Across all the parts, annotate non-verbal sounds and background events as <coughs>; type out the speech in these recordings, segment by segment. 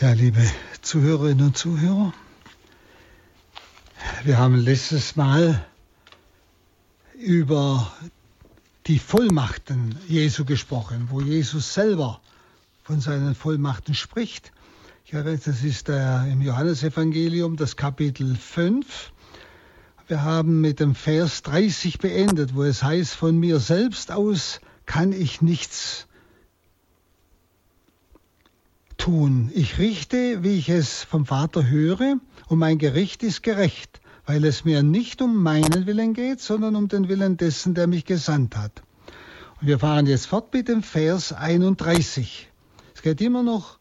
Ja, liebe Zuhörerinnen und Zuhörer, wir haben letztes Mal über die Vollmachten Jesu gesprochen, wo Jesus selber von seinen Vollmachten spricht. Ja, das ist der, im Johannesevangelium das Kapitel 5. Wir haben mit dem Vers 30 beendet, wo es heißt, von mir selbst aus kann ich nichts tun. Ich richte, wie ich es vom Vater höre, und mein Gericht ist gerecht, weil es mir nicht um meinen Willen geht, sondern um den Willen dessen, der mich gesandt hat. Und wir fahren jetzt fort mit dem Vers 31. Es geht immer noch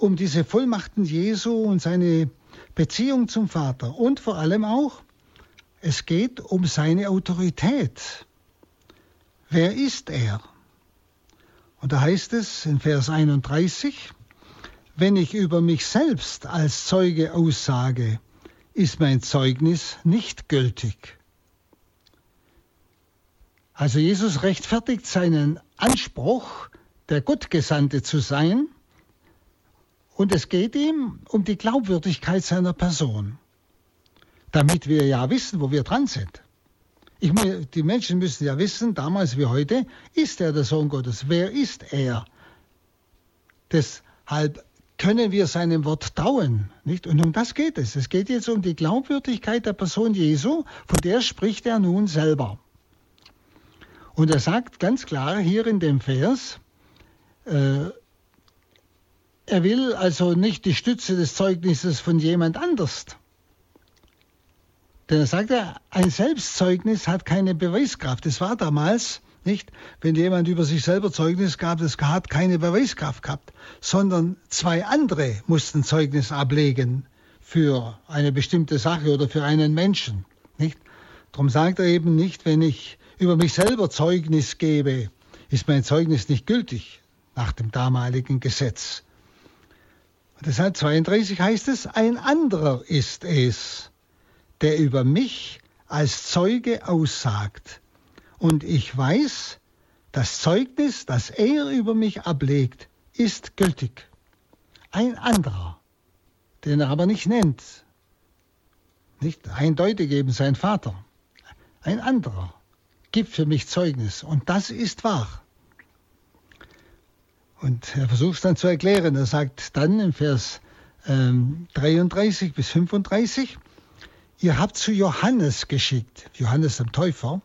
um diese Vollmachten Jesu und seine Beziehung zum Vater und vor allem auch, es geht um seine Autorität. Wer ist er? Und da heißt es in Vers 31, wenn ich über mich selbst als Zeuge aussage, ist mein Zeugnis nicht gültig. Also Jesus rechtfertigt seinen Anspruch, der Gottgesandte zu sein, und es geht ihm um die Glaubwürdigkeit seiner Person, damit wir ja wissen, wo wir dran sind. Ich, die Menschen müssen ja wissen, damals wie heute, ist er der Sohn Gottes? Wer ist er? Deshalb können wir seinem Wort trauen. Nicht? Und um das geht es. Es geht jetzt um die Glaubwürdigkeit der Person Jesu, von der spricht er nun selber. Und er sagt ganz klar hier in dem Vers, äh, er will also nicht die Stütze des Zeugnisses von jemand anders. Denn er sagt ja, ein Selbstzeugnis hat keine Beweiskraft. Das war damals nicht? Wenn jemand über sich selber Zeugnis gab, das hat keine Beweiskraft gehabt, sondern zwei andere mussten Zeugnis ablegen für eine bestimmte Sache oder für einen Menschen, nicht? Darum sagt er eben nicht, wenn ich über mich selber Zeugnis gebe, ist mein Zeugnis nicht gültig nach dem damaligen Gesetz. Und deshalb 32 heißt es, ein anderer ist es, der über mich als Zeuge aussagt und ich weiß, das Zeugnis, das er über mich ablegt, ist gültig. Ein anderer, den er aber nicht nennt, nicht eindeutig eben sein Vater, ein anderer gibt für mich Zeugnis und das ist wahr. Und er versucht es dann zu erklären. Er sagt dann im Vers ähm, 33 bis 35, ihr habt zu Johannes geschickt, Johannes dem Täufer,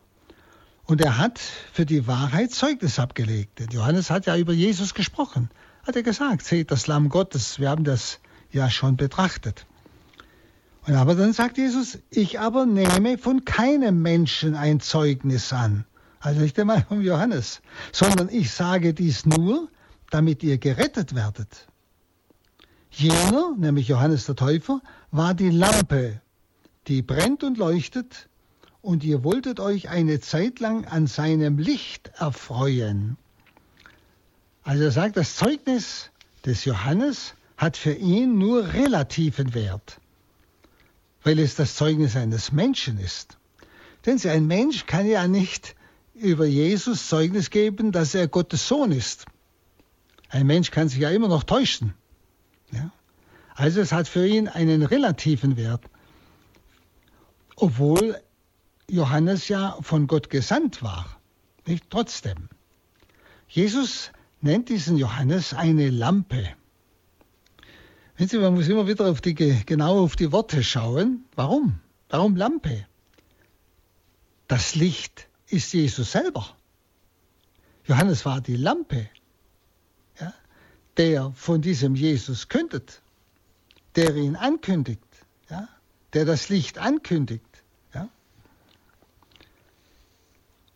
und er hat für die Wahrheit Zeugnis abgelegt. Denn Johannes hat ja über Jesus gesprochen. Hat er gesagt, seht das Lamm Gottes. Wir haben das ja schon betrachtet. Und aber dann sagt Jesus, ich aber nehme von keinem Menschen ein Zeugnis an. Also nicht einmal von Johannes, sondern ich sage dies nur, damit ihr gerettet werdet. Jener, nämlich Johannes der Täufer, war die Lampe, die brennt und leuchtet, und ihr wolltet euch eine Zeit lang an seinem Licht erfreuen. Also er sagt, das Zeugnis des Johannes hat für ihn nur relativen Wert, weil es das Zeugnis eines Menschen ist. Denn ein Mensch kann ja nicht über Jesus Zeugnis geben, dass er Gottes Sohn ist. Ein Mensch kann sich ja immer noch täuschen. Ja? Also es hat für ihn einen relativen Wert, obwohl Johannes ja von Gott gesandt war. Nicht trotzdem. Jesus nennt diesen Johannes eine Lampe. Wenn Sie, man muss immer wieder auf die, genau auf die Worte schauen. Warum? Warum Lampe? Das Licht ist Jesus selber. Johannes war die Lampe, ja, der von diesem Jesus kündet, der ihn ankündigt, ja, der das Licht ankündigt.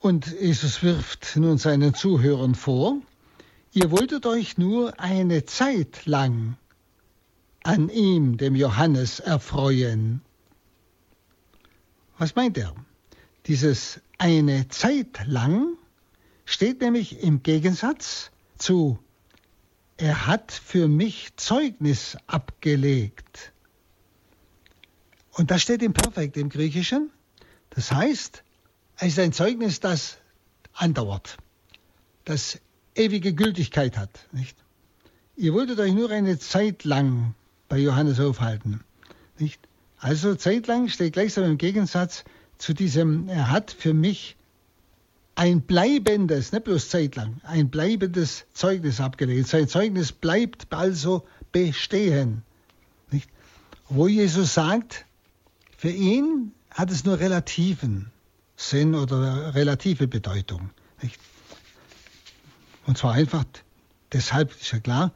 Und Jesus wirft nun seinen Zuhörern vor, ihr wolltet euch nur eine Zeit lang an ihm, dem Johannes, erfreuen. Was meint er? Dieses eine Zeit lang steht nämlich im Gegensatz zu er hat für mich Zeugnis abgelegt. Und das steht im Perfekt im Griechischen. Das heißt, es ist ein Zeugnis, das andauert, das ewige Gültigkeit hat. Nicht? ihr wolltet euch nur eine Zeit lang bei Johannes aufhalten. Nicht? Also zeitlang steht gleichsam im Gegensatz zu diesem, er hat für mich ein bleibendes, nicht bloß zeitlang, ein bleibendes Zeugnis abgelegt. Sein Zeugnis bleibt also bestehen. Nicht? Wo Jesus sagt, für ihn hat es nur relativen Sinn oder relative Bedeutung. Nicht? Und zwar einfach deshalb ist ja klar,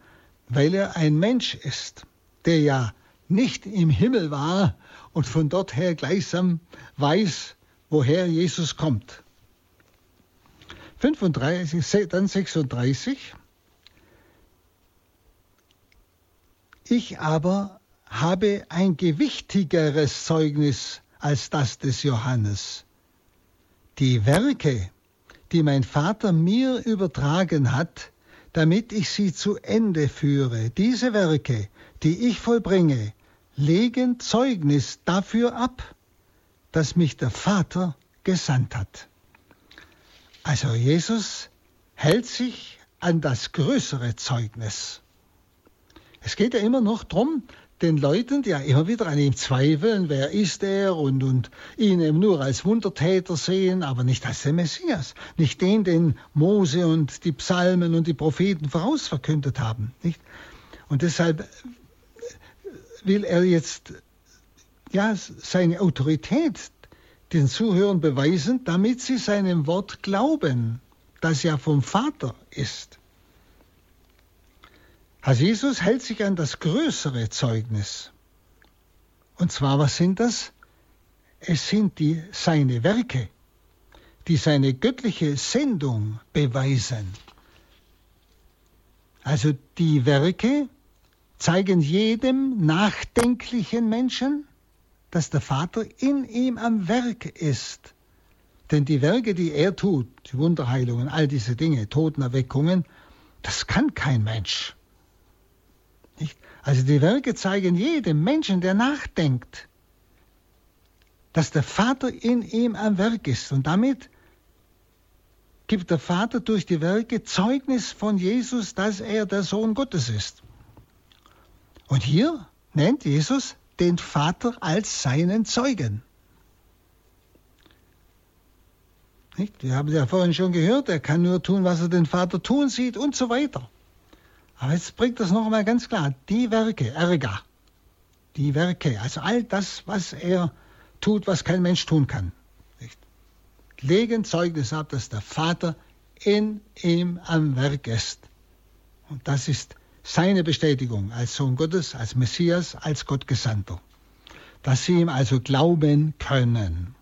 weil er ein Mensch ist, der ja nicht im Himmel war und von dort her gleichsam weiß, woher Jesus kommt. 35, dann 36. Ich aber habe ein gewichtigeres Zeugnis als das des Johannes. Die Werke, die mein Vater mir übertragen hat, damit ich sie zu Ende führe, diese Werke, die ich vollbringe, legen Zeugnis dafür ab, dass mich der Vater gesandt hat. Also Jesus hält sich an das größere Zeugnis. Es geht ja immer noch darum, den Leuten, die ja immer wieder an ihm zweifeln, wer ist er und, und ihn eben nur als Wundertäter sehen, aber nicht als den Messias, nicht den, den Mose und die Psalmen und die Propheten vorausverkündet haben. Nicht? Und deshalb will er jetzt ja, seine Autorität den Zuhörern beweisen, damit sie seinem Wort glauben, das ja vom Vater ist. Also Jesus hält sich an das größere Zeugnis. Und zwar, was sind das? Es sind die, seine Werke, die seine göttliche Sendung beweisen. Also die Werke zeigen jedem nachdenklichen Menschen, dass der Vater in ihm am Werk ist. Denn die Werke, die er tut, die Wunderheilungen, all diese Dinge, Totenerweckungen, das kann kein Mensch. Also die Werke zeigen jedem Menschen, der nachdenkt, dass der Vater in ihm am Werk ist. Und damit gibt der Vater durch die Werke Zeugnis von Jesus, dass er der Sohn Gottes ist. Und hier nennt Jesus den Vater als seinen Zeugen. Nicht? Wir haben ja vorhin schon gehört, er kann nur tun, was er den Vater tun sieht und so weiter. Aber jetzt bringt das noch einmal ganz klar. Die Werke, Erga, die Werke, also all das, was er tut, was kein Mensch tun kann, nicht? legen Zeugnis ab, dass der Vater in ihm am Werk ist. Und das ist seine Bestätigung als Sohn Gottes, als Messias, als Gottgesandter. Dass sie ihm also glauben können.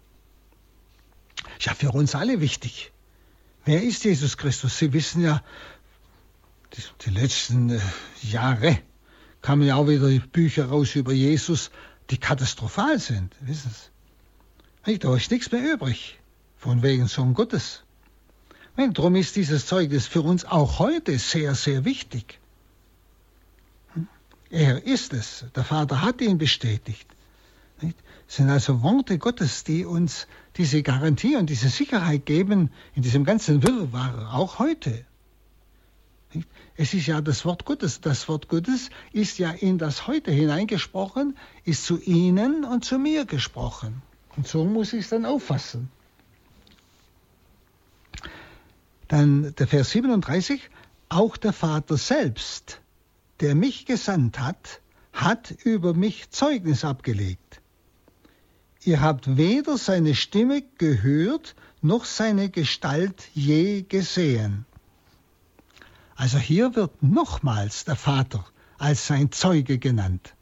Ist ja für uns alle wichtig. Wer ist Jesus Christus? Sie wissen ja, die, letzten äh, Jahre kamen ja auch wieder Bücher raus über Jesus, die katastrophal sind. Wissen Sie? Da ist nichts mehr übrig. Von wegen Sohn Gottes. Darum ist dieses Zeugnis für uns auch heute sehr, sehr wichtig. Hm? Er ist es. Der Vater hat ihn bestätigt. Das sind also Worte Gottes, die uns diese Garantie und diese Sicherheit geben in diesem ganzen Wirrwarr, auch heute. Es ist ja das Wort Gottes. Das Wort Gottes ist ja in das Heute hineingesprochen, ist zu Ihnen und zu mir gesprochen. Und so muss ich es dann auffassen. Dann der Vers 37. Auch der Vater selbst, der mich gesandt hat, hat über mich Zeugnis abgelegt. Ihr habt weder seine Stimme gehört, noch seine Gestalt je gesehen. Also hier wird nochmals der Vater als sein Zeuge genannt.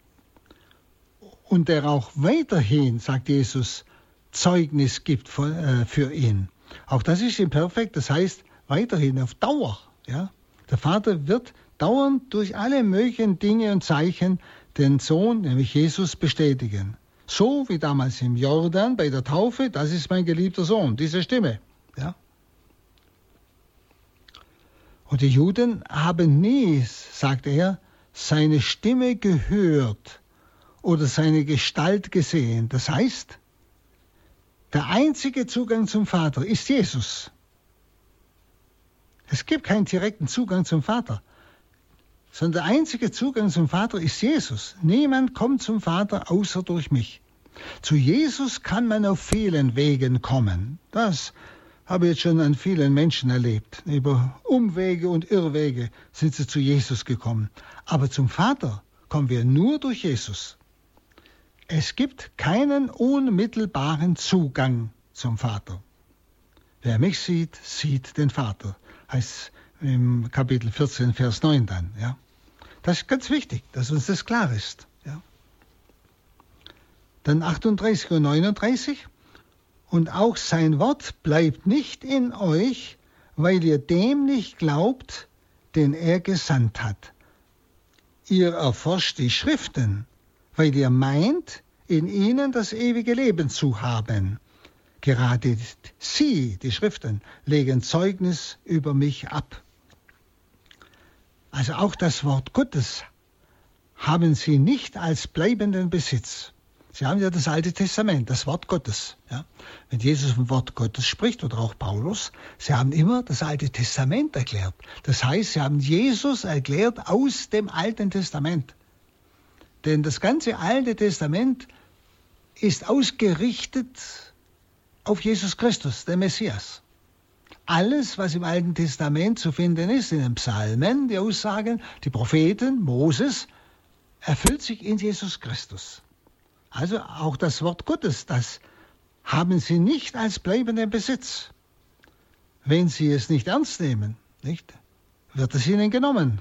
Und der auch weiterhin, sagt Jesus, Zeugnis gibt äh, für ihn. Auch das ist imperfekt, das heißt weiterhin auf Dauer. Ja? Der Vater wird dauernd durch alle möglichen Dinge und Zeichen den Sohn, nämlich Jesus, bestätigen. So wie damals im Jordan bei der Taufe, das ist mein geliebter Sohn, diese Stimme. Ja? Und die Juden haben nie, sagt er, seine Stimme gehört oder seine Gestalt gesehen. Das heißt, der einzige Zugang zum Vater ist Jesus. Es gibt keinen direkten Zugang zum Vater. sondern der einzige Zugang zum Vater ist Jesus. Niemand kommt zum Vater außer durch mich. Zu Jesus kann man auf vielen Wegen kommen. Das habe jetzt schon an vielen Menschen erlebt. Über Umwege und Irrwege sind sie zu Jesus gekommen. Aber zum Vater kommen wir nur durch Jesus. Es gibt keinen unmittelbaren Zugang zum Vater. Wer mich sieht, sieht den Vater, heißt im Kapitel 14, Vers 9 dann. Ja. Das ist ganz wichtig, dass uns das klar ist. Ja. Dann 38 und 39. Und auch sein Wort bleibt nicht in euch, weil ihr dem nicht glaubt, den er gesandt hat. Ihr erforscht die Schriften, weil ihr meint, in ihnen das ewige Leben zu haben. Gerade sie, die Schriften, legen Zeugnis über mich ab. Also auch das Wort Gottes haben sie nicht als bleibenden Besitz. Sie haben ja das Alte Testament, das Wort Gottes. Ja? Wenn Jesus vom Wort Gottes spricht oder auch Paulus, sie haben immer das Alte Testament erklärt. Das heißt, sie haben Jesus erklärt aus dem Alten Testament. Denn das ganze Alte Testament ist ausgerichtet auf Jesus Christus, den Messias. Alles, was im Alten Testament zu finden ist, in den Psalmen, die Aussagen, die Propheten, Moses, erfüllt sich in Jesus Christus. Also auch das Wort Gottes, das haben sie nicht als bleibenden Besitz. Wenn sie es nicht ernst nehmen, nicht, wird es ihnen genommen.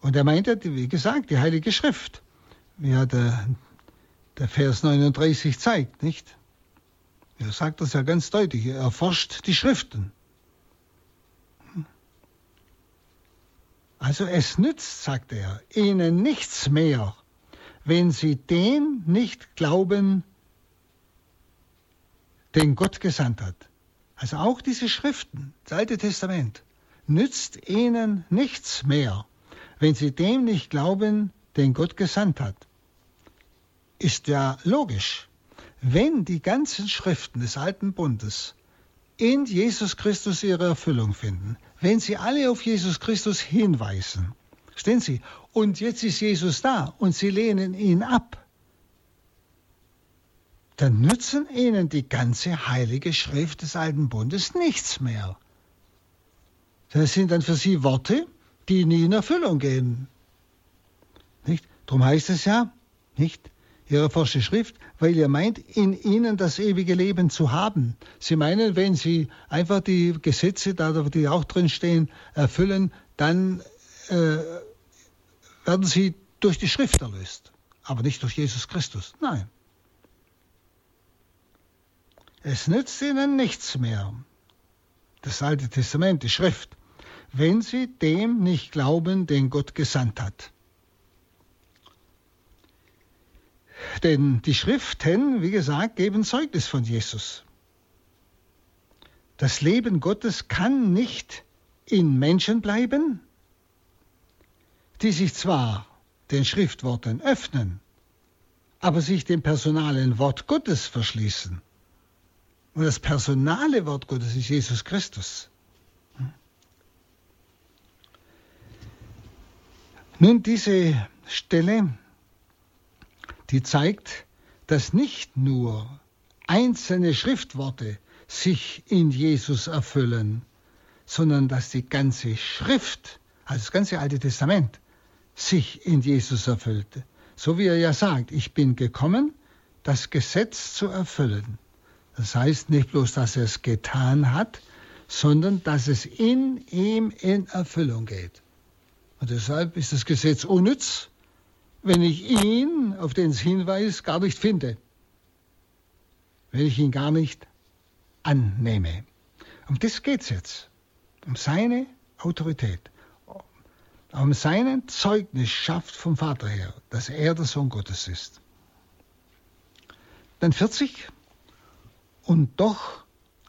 Und er meinte, wie gesagt, die Heilige Schrift, wie ja der, der Vers 39 zeigt, nicht? Er sagt das ja ganz deutlich, er erforscht die Schriften. Also es nützt, sagt er, ihnen nichts mehr, wenn sie den nicht glauben, den Gott gesandt hat. Also auch diese Schriften, das Alte Testament, nützt ihnen nichts mehr, wenn sie dem nicht glauben, den Gott gesandt hat. Ist ja logisch. Wenn die ganzen Schriften des Alten Bundes in Jesus Christus ihre Erfüllung finden, wenn sie alle auf Jesus Christus hinweisen, Stehen Sie? Und jetzt ist Jesus da und Sie lehnen ihn ab. Dann nützen Ihnen die ganze heilige Schrift des Alten Bundes nichts mehr. Das sind dann für Sie Worte, die nie in Erfüllung gehen. Nicht? Darum heißt es ja, nicht? Ihre forsche Schrift, weil ihr meint, in ihnen das ewige Leben zu haben. Sie meinen, wenn Sie einfach die Gesetze, die auch drin stehen, erfüllen, dann äh, werden sie durch die Schrift erlöst, aber nicht durch Jesus Christus. Nein. Es nützt ihnen nichts mehr, das Alte Testament, die Schrift, wenn sie dem nicht glauben, den Gott gesandt hat. Denn die Schriften, wie gesagt, geben Zeugnis von Jesus. Das Leben Gottes kann nicht in Menschen bleiben, die sich zwar den Schriftworten öffnen, aber sich dem personalen Wort Gottes verschließen. Und das personale Wort Gottes ist Jesus Christus. Nun, diese Stelle, die zeigt, dass nicht nur einzelne Schriftworte sich in Jesus erfüllen, sondern dass die ganze Schrift, also das ganze Alte Testament, sich in Jesus erfüllte. So wie er ja sagt, ich bin gekommen, das Gesetz zu erfüllen. Das heißt nicht bloß, dass er es getan hat, sondern dass es in ihm in Erfüllung geht. Und deshalb ist das Gesetz unnütz, wenn ich ihn, auf den es hinweist, gar nicht finde. Wenn ich ihn gar nicht annehme. Um das geht es jetzt. Um seine Autorität um seinen Zeugnis schafft vom Vater her, dass er der Sohn Gottes ist. Dann 40. Und doch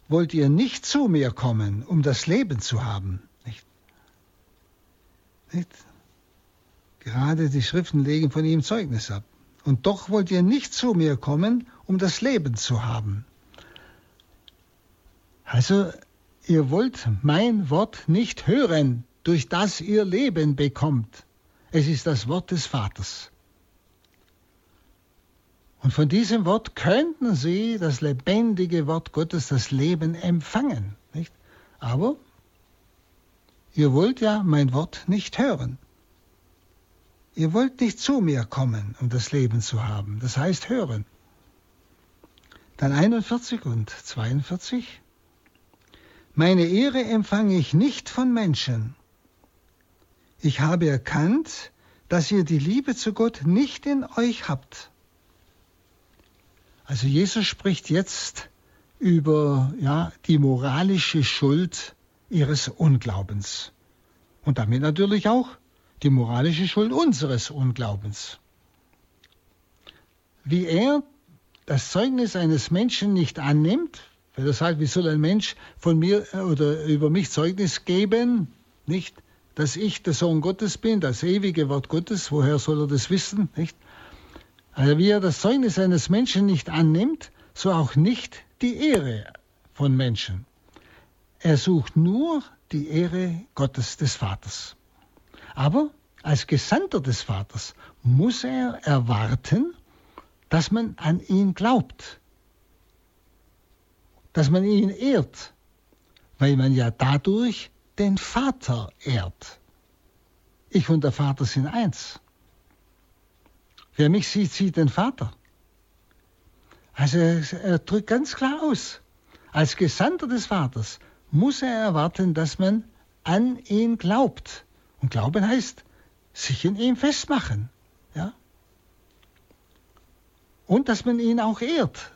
wollt ihr nicht zu mir kommen, um das Leben zu haben. Nicht? Nicht? Gerade die Schriften legen von ihm Zeugnis ab. Und doch wollt ihr nicht zu mir kommen, um das Leben zu haben. Also, ihr wollt mein Wort nicht hören, durch das ihr Leben bekommt. Es ist das Wort des Vaters. Und von diesem Wort könnten sie das lebendige Wort Gottes, das Leben empfangen. Nicht? Aber ihr wollt ja mein Wort nicht hören. Ihr wollt nicht zu mir kommen, um das Leben zu haben. Das heißt hören. Dann 41 und 42. Meine Ehre empfange ich nicht von Menschen. Ich habe erkannt, dass ihr die Liebe zu Gott nicht in euch habt. Also Jesus spricht jetzt über ja, die moralische Schuld ihres Unglaubens. Und damit natürlich auch die moralische Schuld unseres Unglaubens. Wie er das Zeugnis eines Menschen nicht annimmt, weil er sagt, wie soll ein Mensch von mir äh, oder über mich Zeugnis geben, nicht, dass ich der Sohn Gottes bin, das ewige Wort Gottes, woher soll er das wissen, nicht? Also wie er das Zeugnis eines Menschen nicht annimmt, so auch nicht die Ehre von Menschen. Er sucht nur die Ehre Gottes des Vaters. Aber als Gesandter des Vaters muss er erwarten, dass man an ihn glaubt, dass man ihn ehrt, weil man ja dadurch den Vater ehrt. Ich und der Vater sind eins. Wer mich sieht, sieht den Vater. Also er drückt ganz klar aus, als Gesandter des Vaters muss er erwarten, dass man an ihn glaubt. Und Glauben heißt, sich in ihm festmachen. Ja? Und dass man ihn auch ehrt.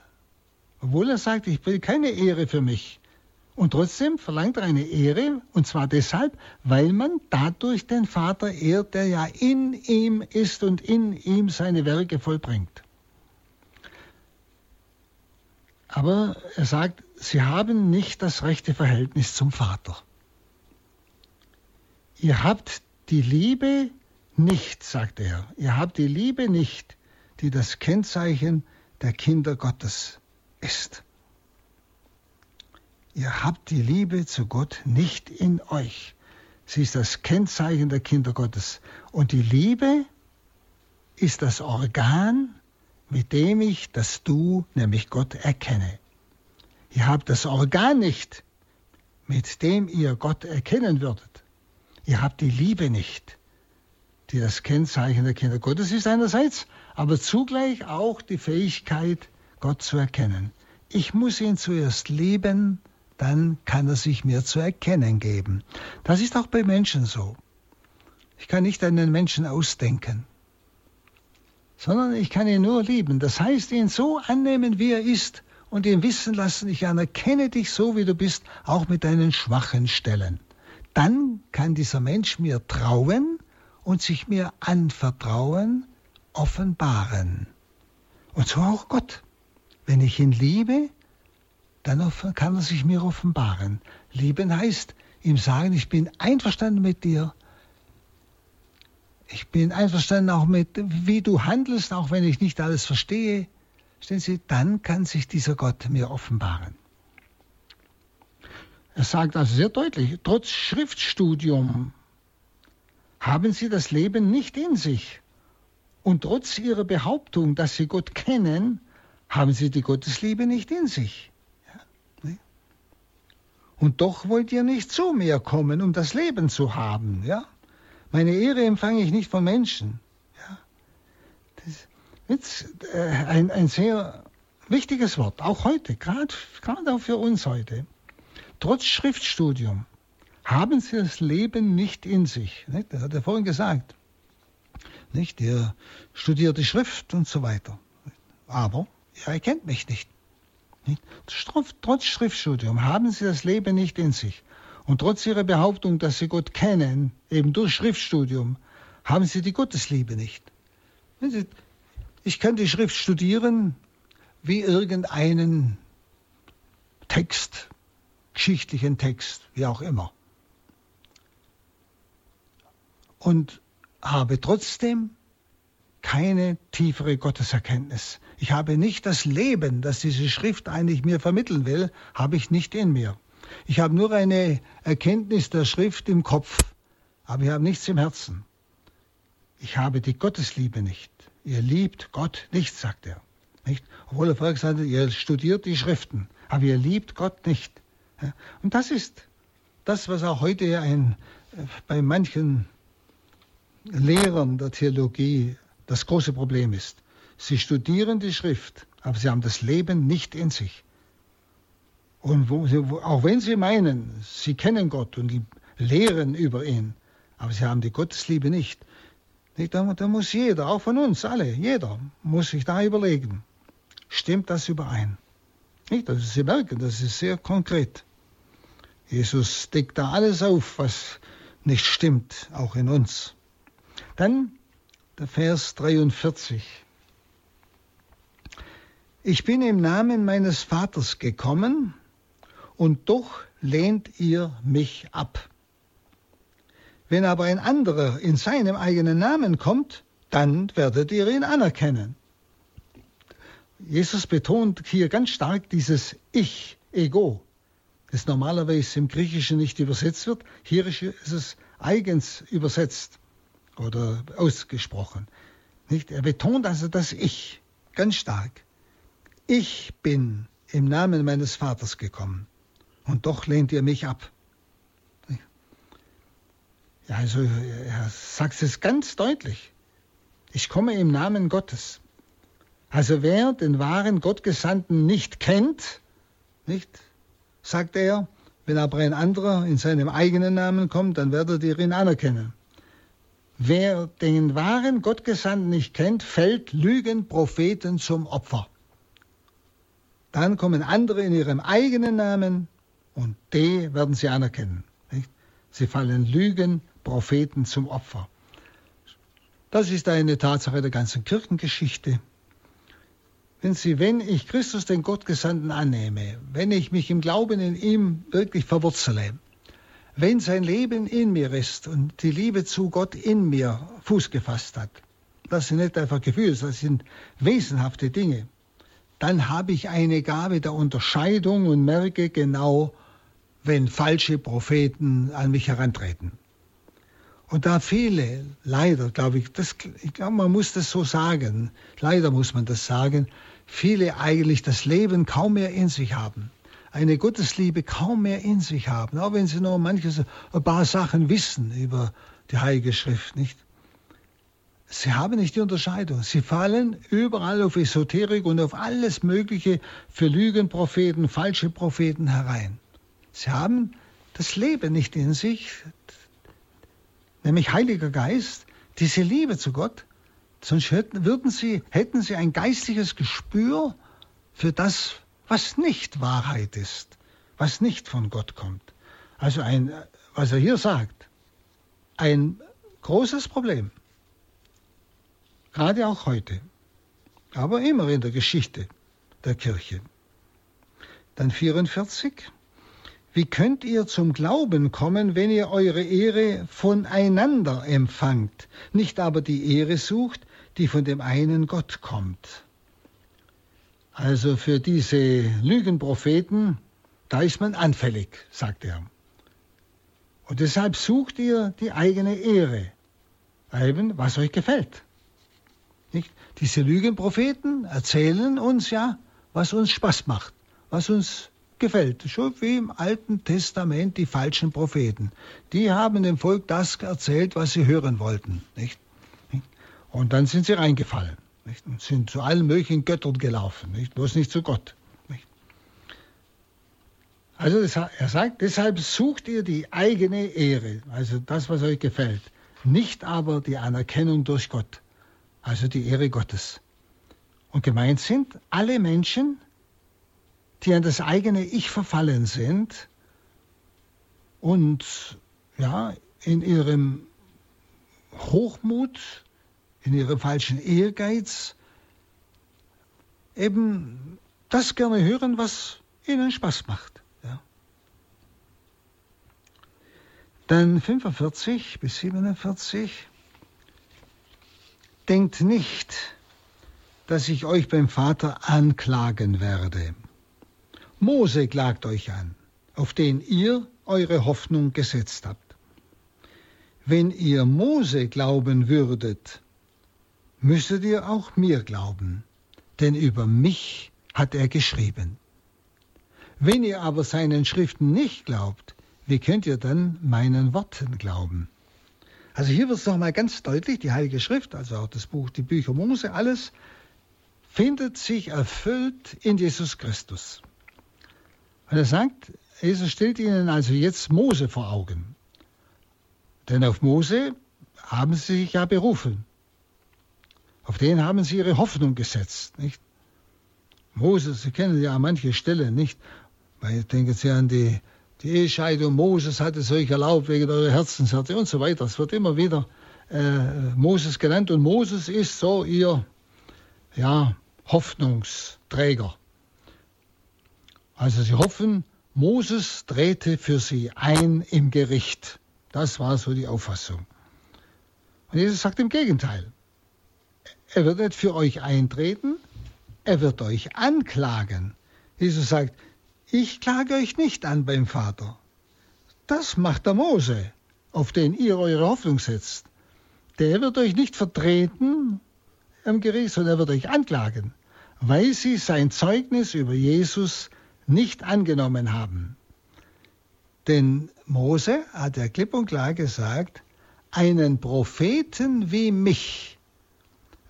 Obwohl er sagt, ich will keine Ehre für mich. Und trotzdem verlangt er eine Ehre, und zwar deshalb, weil man dadurch den Vater ehrt, der ja in ihm ist und in ihm seine Werke vollbringt. Aber er sagt, sie haben nicht das rechte Verhältnis zum Vater. Ihr habt die Liebe nicht, sagt er. Ihr habt die Liebe nicht, die das Kennzeichen der Kinder Gottes ist. Ihr habt die Liebe zu Gott nicht in euch. Sie ist das Kennzeichen der Kinder Gottes. Und die Liebe ist das Organ, mit dem ich das Du, nämlich Gott, erkenne. Ihr habt das Organ nicht, mit dem ihr Gott erkennen würdet. Ihr habt die Liebe nicht, die das Kennzeichen der Kinder Gottes ist einerseits, aber zugleich auch die Fähigkeit, Gott zu erkennen. Ich muss ihn zuerst lieben, dann kann er sich mir zu erkennen geben. Das ist auch bei Menschen so. Ich kann nicht einen Menschen ausdenken, sondern ich kann ihn nur lieben. Das heißt, ihn so annehmen, wie er ist und ihn wissen lassen, ich anerkenne dich so, wie du bist, auch mit deinen schwachen Stellen. Dann kann dieser Mensch mir trauen und sich mir anvertrauen, offenbaren. Und so auch Gott. Wenn ich ihn liebe, dann kann er sich mir offenbaren. Lieben heißt ihm sagen, ich bin einverstanden mit dir. Ich bin einverstanden auch mit, wie du handelst, auch wenn ich nicht alles verstehe. Stellen Sie, dann kann sich dieser Gott mir offenbaren. Er sagt also sehr deutlich, trotz Schriftstudium haben Sie das Leben nicht in sich. Und trotz Ihrer Behauptung, dass Sie Gott kennen, haben Sie die Gottesliebe nicht in sich. Und doch wollt ihr nicht zu mir kommen, um das Leben zu haben. Ja? Meine Ehre empfange ich nicht von Menschen. Ja? Das ist äh, ein, ein sehr wichtiges Wort, auch heute, gerade auch für uns heute. Trotz Schriftstudium haben sie das Leben nicht in sich. Nicht? Das hat er vorhin gesagt. Nicht? Er studiert die Schrift und so weiter. Aber er erkennt mich nicht. Trotz Schriftstudium haben sie das Leben nicht in sich. Und trotz ihrer Behauptung, dass sie Gott kennen, eben durch Schriftstudium, haben sie die Gottesliebe nicht. Ich kann die Schrift studieren wie irgendeinen Text, geschichtlichen Text, wie auch immer. Und habe trotzdem keine tiefere Gotteserkenntnis. Ich habe nicht das Leben, das diese Schrift eigentlich mir vermitteln will, habe ich nicht in mir. Ich habe nur eine Erkenntnis der Schrift im Kopf, aber ihr habt nichts im Herzen. Ich habe die Gottesliebe nicht. Ihr liebt Gott nicht, sagt er. Nicht? Obwohl er vorher gesagt hat, ihr studiert die Schriften, aber ihr liebt Gott nicht. Und das ist das, was auch heute ein, bei manchen Lehrern der Theologie das große Problem ist. Sie studieren die Schrift, aber sie haben das Leben nicht in sich. Und wo, auch wenn sie meinen, sie kennen Gott und lehren über ihn, aber sie haben die Gottesliebe nicht. Da, da muss jeder, auch von uns alle, jeder, muss sich da überlegen, stimmt das überein? Nicht? Also sie merken, das ist sehr konkret. Jesus deckt da alles auf, was nicht stimmt, auch in uns. Dann der Vers 43. Ich bin im Namen meines Vaters gekommen, und doch lehnt ihr mich ab. Wenn aber ein anderer in seinem eigenen Namen kommt, dann werdet ihr ihn anerkennen. Jesus betont hier ganz stark dieses Ich, Ego, das normalerweise im Griechischen nicht übersetzt wird. Hier ist es eigens übersetzt oder ausgesprochen. Nicht? Er betont also das Ich ganz stark. Ich bin im Namen meines Vaters gekommen und doch lehnt ihr mich ab. Ja, also er sagt es ganz deutlich. Ich komme im Namen Gottes. Also wer den wahren Gottgesandten nicht kennt, nicht, sagt er, wenn aber ein anderer in seinem eigenen Namen kommt, dann werdet ihr ihn anerkennen. Wer den wahren Gottgesandten nicht kennt, fällt Lügenpropheten zum Opfer. Dann kommen andere in ihrem eigenen Namen und die werden sie anerkennen. Nicht? Sie fallen Lügen Propheten zum Opfer. Das ist eine Tatsache der ganzen Kirchengeschichte. Wenn Sie, wenn ich Christus den Gottgesandten annehme, wenn ich mich im Glauben in ihm wirklich verwurzele, wenn sein Leben in mir ist und die Liebe zu Gott in mir Fuß gefasst hat, das sind nicht einfach Gefühle, das sind wesenhafte Dinge, dann habe ich eine Gabe der Unterscheidung und merke genau, wenn falsche Propheten an mich herantreten. Und da viele, leider, glaube ich, das, ich glaube, man muss das so sagen, leider muss man das sagen, viele eigentlich das Leben kaum mehr in sich haben, eine Gottesliebe kaum mehr in sich haben, auch wenn sie nur manches, ein paar Sachen wissen über die Heilige Schrift, nicht? Sie haben nicht die Unterscheidung. Sie fallen überall auf Esoterik und auf alles Mögliche für Lügenpropheten, falsche Propheten herein. Sie haben das Leben nicht in sich, nämlich Heiliger Geist, diese Liebe zu Gott, sonst hätten, würden sie, hätten sie ein geistliches Gespür für das, was nicht Wahrheit ist, was nicht von Gott kommt. Also ein, was er hier sagt, ein großes Problem. Gerade auch heute, aber immer in der Geschichte der Kirche. Dann 44. Wie könnt ihr zum Glauben kommen, wenn ihr eure Ehre voneinander empfangt, nicht aber die Ehre sucht, die von dem einen Gott kommt? Also für diese Lügenpropheten, da ist man anfällig, sagt er. Und deshalb sucht ihr die eigene Ehre, eben was euch gefällt. Diese Lügenpropheten erzählen uns ja, was uns Spaß macht, was uns gefällt. Schon wie im Alten Testament die falschen Propheten. Die haben dem Volk das erzählt, was sie hören wollten. Nicht? Und dann sind sie reingefallen. Nicht? Und sind zu allen möglichen Göttern gelaufen, nicht? bloß nicht zu Gott. Nicht? Also das, er sagt, deshalb sucht ihr die eigene Ehre, also das, was euch gefällt, nicht aber die Anerkennung durch Gott, also die Ehre Gottes. Und gemeint sind alle Menschen, die an das eigene Ich verfallen sind und ja, in ihrem Hochmut, in ihrem falschen Ehrgeiz eben das gerne hören, was ihnen Spaß macht. Ja. Dann 45 bis 47. Denkt nicht, dass ich euch beim Vater anklagen werde. Mose klagt euch an, auf den ihr eure Hoffnung gesetzt habt. wenn ihr Mose glauben würdet, müsstet ihr auch mir glauben, denn über mich hat er geschrieben. Wenn ihr aber seinen Schriften nicht glaubt, wie könnt ihr dann meinen Worten glauben? Also hier wird es nochmal ganz deutlich, die Heilige Schrift, also auch das Buch, die Bücher Mose, alles findet sich erfüllt in Jesus Christus. Und er sagt, Jesus stellt ihnen also jetzt Mose vor Augen. Denn auf Mose haben sie sich ja berufen. Auf den haben sie ihre Hoffnung gesetzt. Nicht? Moses, Sie kennen ja manche Stellen nicht, weil denken Sie an die, die Ehescheidung, Moses hat es euch erlaubt wegen eurer Herzenshärte und so weiter. Es wird immer wieder äh, Moses genannt und Moses ist so ihr ja, Hoffnungsträger. Also sie hoffen, Moses trete für sie ein im Gericht. Das war so die Auffassung. Und Jesus sagt im Gegenteil. Er wird nicht für euch eintreten, er wird euch anklagen. Jesus sagt, ich klage euch nicht an beim Vater. Das macht der Mose, auf den ihr eure Hoffnung setzt. Der wird euch nicht vertreten am Gericht, sondern er wird euch anklagen, weil sie sein Zeugnis über Jesus nicht angenommen haben. Denn Mose hat ja klipp und klar gesagt, einen Propheten wie mich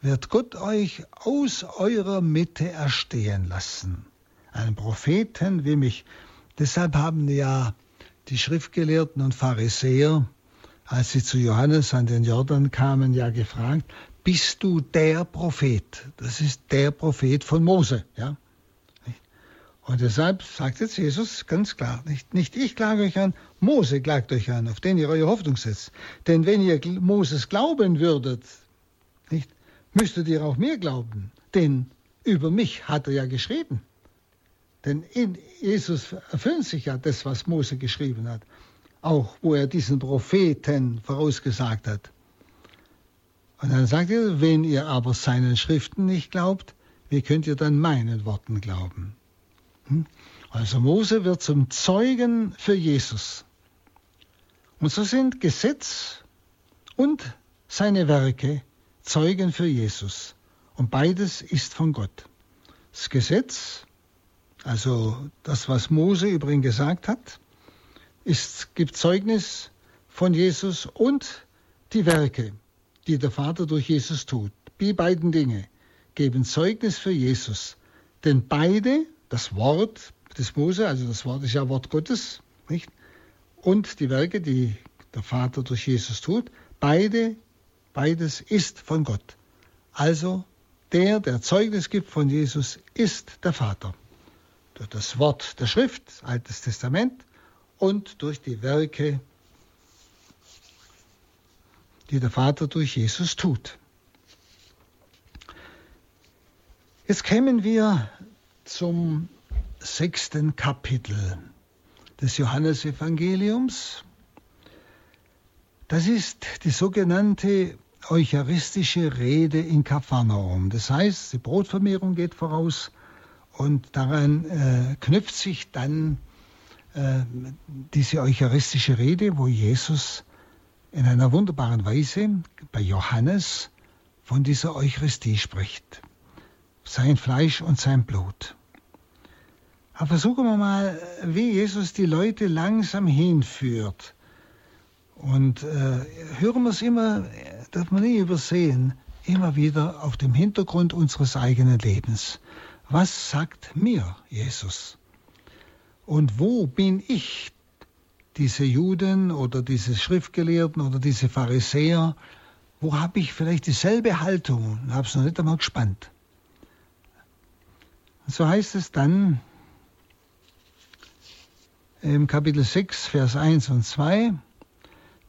wird Gott euch aus eurer Mitte erstehen lassen einen Propheten wie mich. Deshalb haben ja die Schriftgelehrten und Pharisäer, als sie zu Johannes an den Jordan kamen, ja gefragt, bist du der Prophet? Das ist der Prophet von Mose. Ja? Und deshalb sagt jetzt Jesus ganz klar, nicht, nicht ich klage euch an, Mose klagt euch an, auf den ihr eure Hoffnung setzt. Denn wenn ihr Moses glauben würdet, nicht, müsstet ihr auch mir glauben. Denn über mich hat er ja geschrieben. Denn in Jesus erfüllt sich ja das, was Mose geschrieben hat, auch wo er diesen Propheten vorausgesagt hat. Und dann sagt er, wenn ihr aber seinen Schriften nicht glaubt, wie könnt ihr dann meinen Worten glauben? Hm? Also Mose wird zum Zeugen für Jesus. Und so sind Gesetz und seine Werke Zeugen für Jesus. Und beides ist von Gott. Das Gesetz also das, was Mose über ihn gesagt hat, ist, gibt Zeugnis von Jesus und die Werke, die der Vater durch Jesus tut. Die beiden Dinge geben Zeugnis für Jesus. Denn beide, das Wort des Mose, also das Wort ist ja Wort Gottes, nicht? Und die Werke, die der Vater durch Jesus tut, beide, beides ist von Gott. Also der, der Zeugnis gibt von Jesus, ist der Vater durch das Wort der Schrift, Altes Testament, und durch die Werke, die der Vater durch Jesus tut. Jetzt kämen wir zum sechsten Kapitel des Johannesevangeliums. Das ist die sogenannte eucharistische Rede in Kapharnaum. Das heißt, die Brotvermehrung geht voraus, und daran äh, knüpft sich dann äh, diese eucharistische Rede, wo Jesus in einer wunderbaren Weise bei Johannes von dieser Eucharistie spricht. Sein Fleisch und sein Blut. Aber versuchen wir mal, wie Jesus die Leute langsam hinführt. Und äh, hören wir es immer, darf man nie übersehen, immer wieder auf dem Hintergrund unseres eigenen Lebens. Was sagt mir Jesus? Und wo bin ich, diese Juden oder diese Schriftgelehrten oder diese Pharisäer, wo habe ich vielleicht dieselbe Haltung und habe es noch nicht einmal gespannt? So heißt es dann im Kapitel 6, Vers 1 und 2,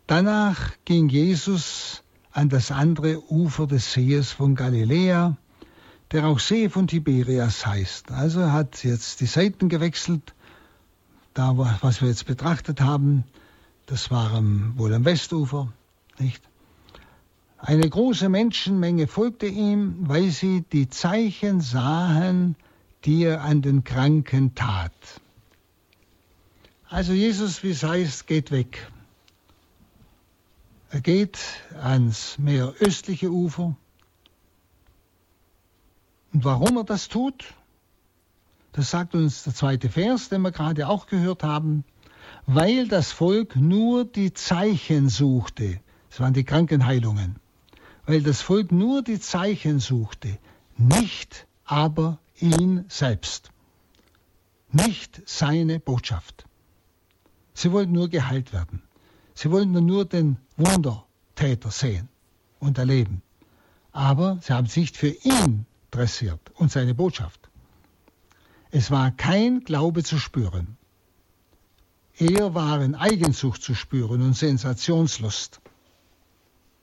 Danach ging Jesus an das andere Ufer des Sees von Galiläa, der auch See von Tiberias heißt. Also hat jetzt die Seiten gewechselt. Da, was wir jetzt betrachtet haben, das war wohl am Westufer, nicht? Eine große Menschenmenge folgte ihm, weil sie die Zeichen sahen, die er an den Kranken tat. Also Jesus, wie es heißt, geht weg. Er geht ans mehr östliche Ufer. Und warum er das tut, das sagt uns der zweite Vers, den wir gerade auch gehört haben, weil das Volk nur die Zeichen suchte. Das waren die Krankenheilungen. Weil das Volk nur die Zeichen suchte, nicht aber ihn selbst. Nicht seine Botschaft. Sie wollten nur geheilt werden. Sie wollten nur den Wundertäter sehen und erleben. Aber sie haben sich für ihn dressiert und seine Botschaft. Es war kein Glaube zu spüren. Eher waren Eigensucht zu spüren und Sensationslust.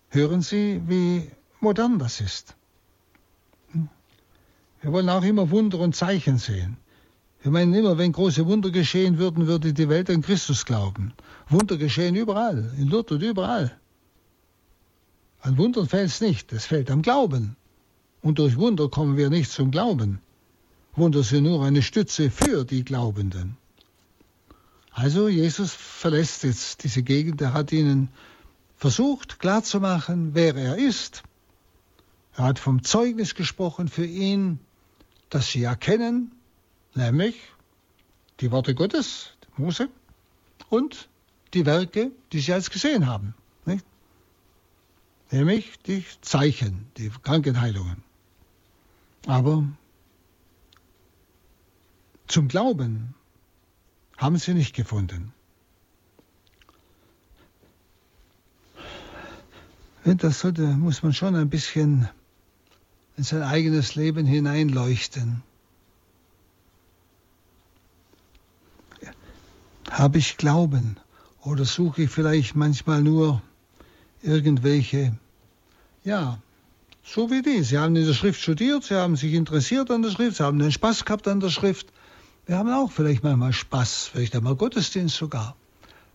Hören Sie, wie modern das ist. Wir wollen auch immer Wunder und Zeichen sehen. Wir meinen immer, wenn große Wunder geschehen würden, würde die Welt an Christus glauben. Wunder geschehen überall, in Lourdes und überall. An Wundern fällt es nicht, es fällt am Glauben. Und durch Wunder kommen wir nicht zum Glauben. Wunder sind nur eine Stütze für die Glaubenden. Also Jesus verlässt jetzt diese Gegend, er hat ihnen versucht klarzumachen, wer er ist. Er hat vom Zeugnis gesprochen für ihn, das sie erkennen, nämlich die Worte Gottes, Mose, und die Werke, die sie als gesehen haben. Nicht? Nämlich die Zeichen, die Krankenheilungen. Aber zum Glauben haben sie nicht gefunden. Das sollte, muss man schon ein bisschen in sein eigenes Leben hineinleuchten. Habe ich Glauben oder suche ich vielleicht manchmal nur irgendwelche, ja, so wie die. Sie haben in der Schrift studiert, sie haben sich interessiert an der Schrift, sie haben den Spaß gehabt an der Schrift. Wir haben auch vielleicht manchmal Spaß, vielleicht einmal Gottesdienst sogar.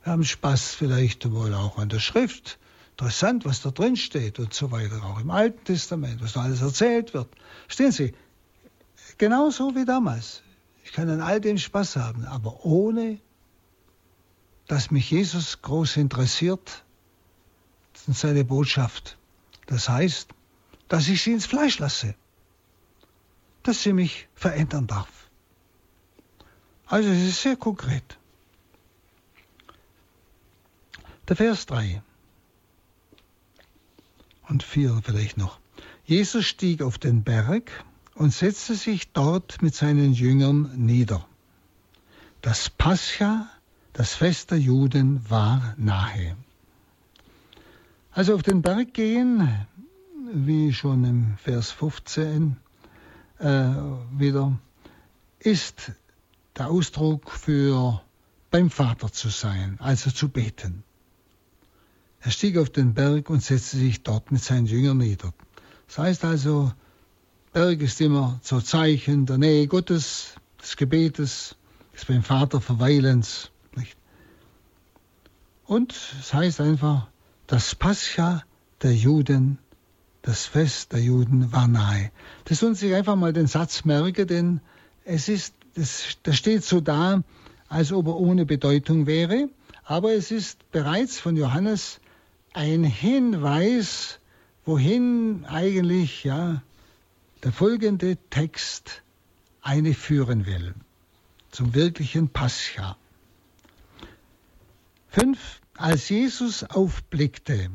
Wir haben Spaß vielleicht wohl auch an der Schrift. Interessant, was da drin steht und so weiter, auch im Alten Testament, was da alles erzählt wird. Stehen Sie, genauso wie damals. Ich kann an all dem Spaß haben, aber ohne dass mich Jesus groß interessiert und seine Botschaft. Das heißt, dass ich sie ins Fleisch lasse, dass sie mich verändern darf. Also es ist sehr konkret. Der Vers 3 und 4 vielleicht noch. Jesus stieg auf den Berg und setzte sich dort mit seinen Jüngern nieder. Das Pascha das Fest der Juden war nahe. Also auf den Berg gehen, wie schon im Vers 15 äh, wieder, ist der Ausdruck für beim Vater zu sein, also zu beten. Er stieg auf den Berg und setzte sich dort mit seinen Jüngern nieder. Das heißt also, Berg ist immer so Zeichen der Nähe Gottes, des Gebetes, des beim Vater Verweilens. Und es heißt einfach, das Pascha der Juden, das Fest der Juden war nahe. Das sollen Sie einfach mal den Satz merken, denn es ist, das, das steht so da, als ob er ohne Bedeutung wäre, aber es ist bereits von Johannes ein Hinweis, wohin eigentlich ja, der folgende Text eine führen will, zum wirklichen Pascha. Fünf als Jesus aufblickte,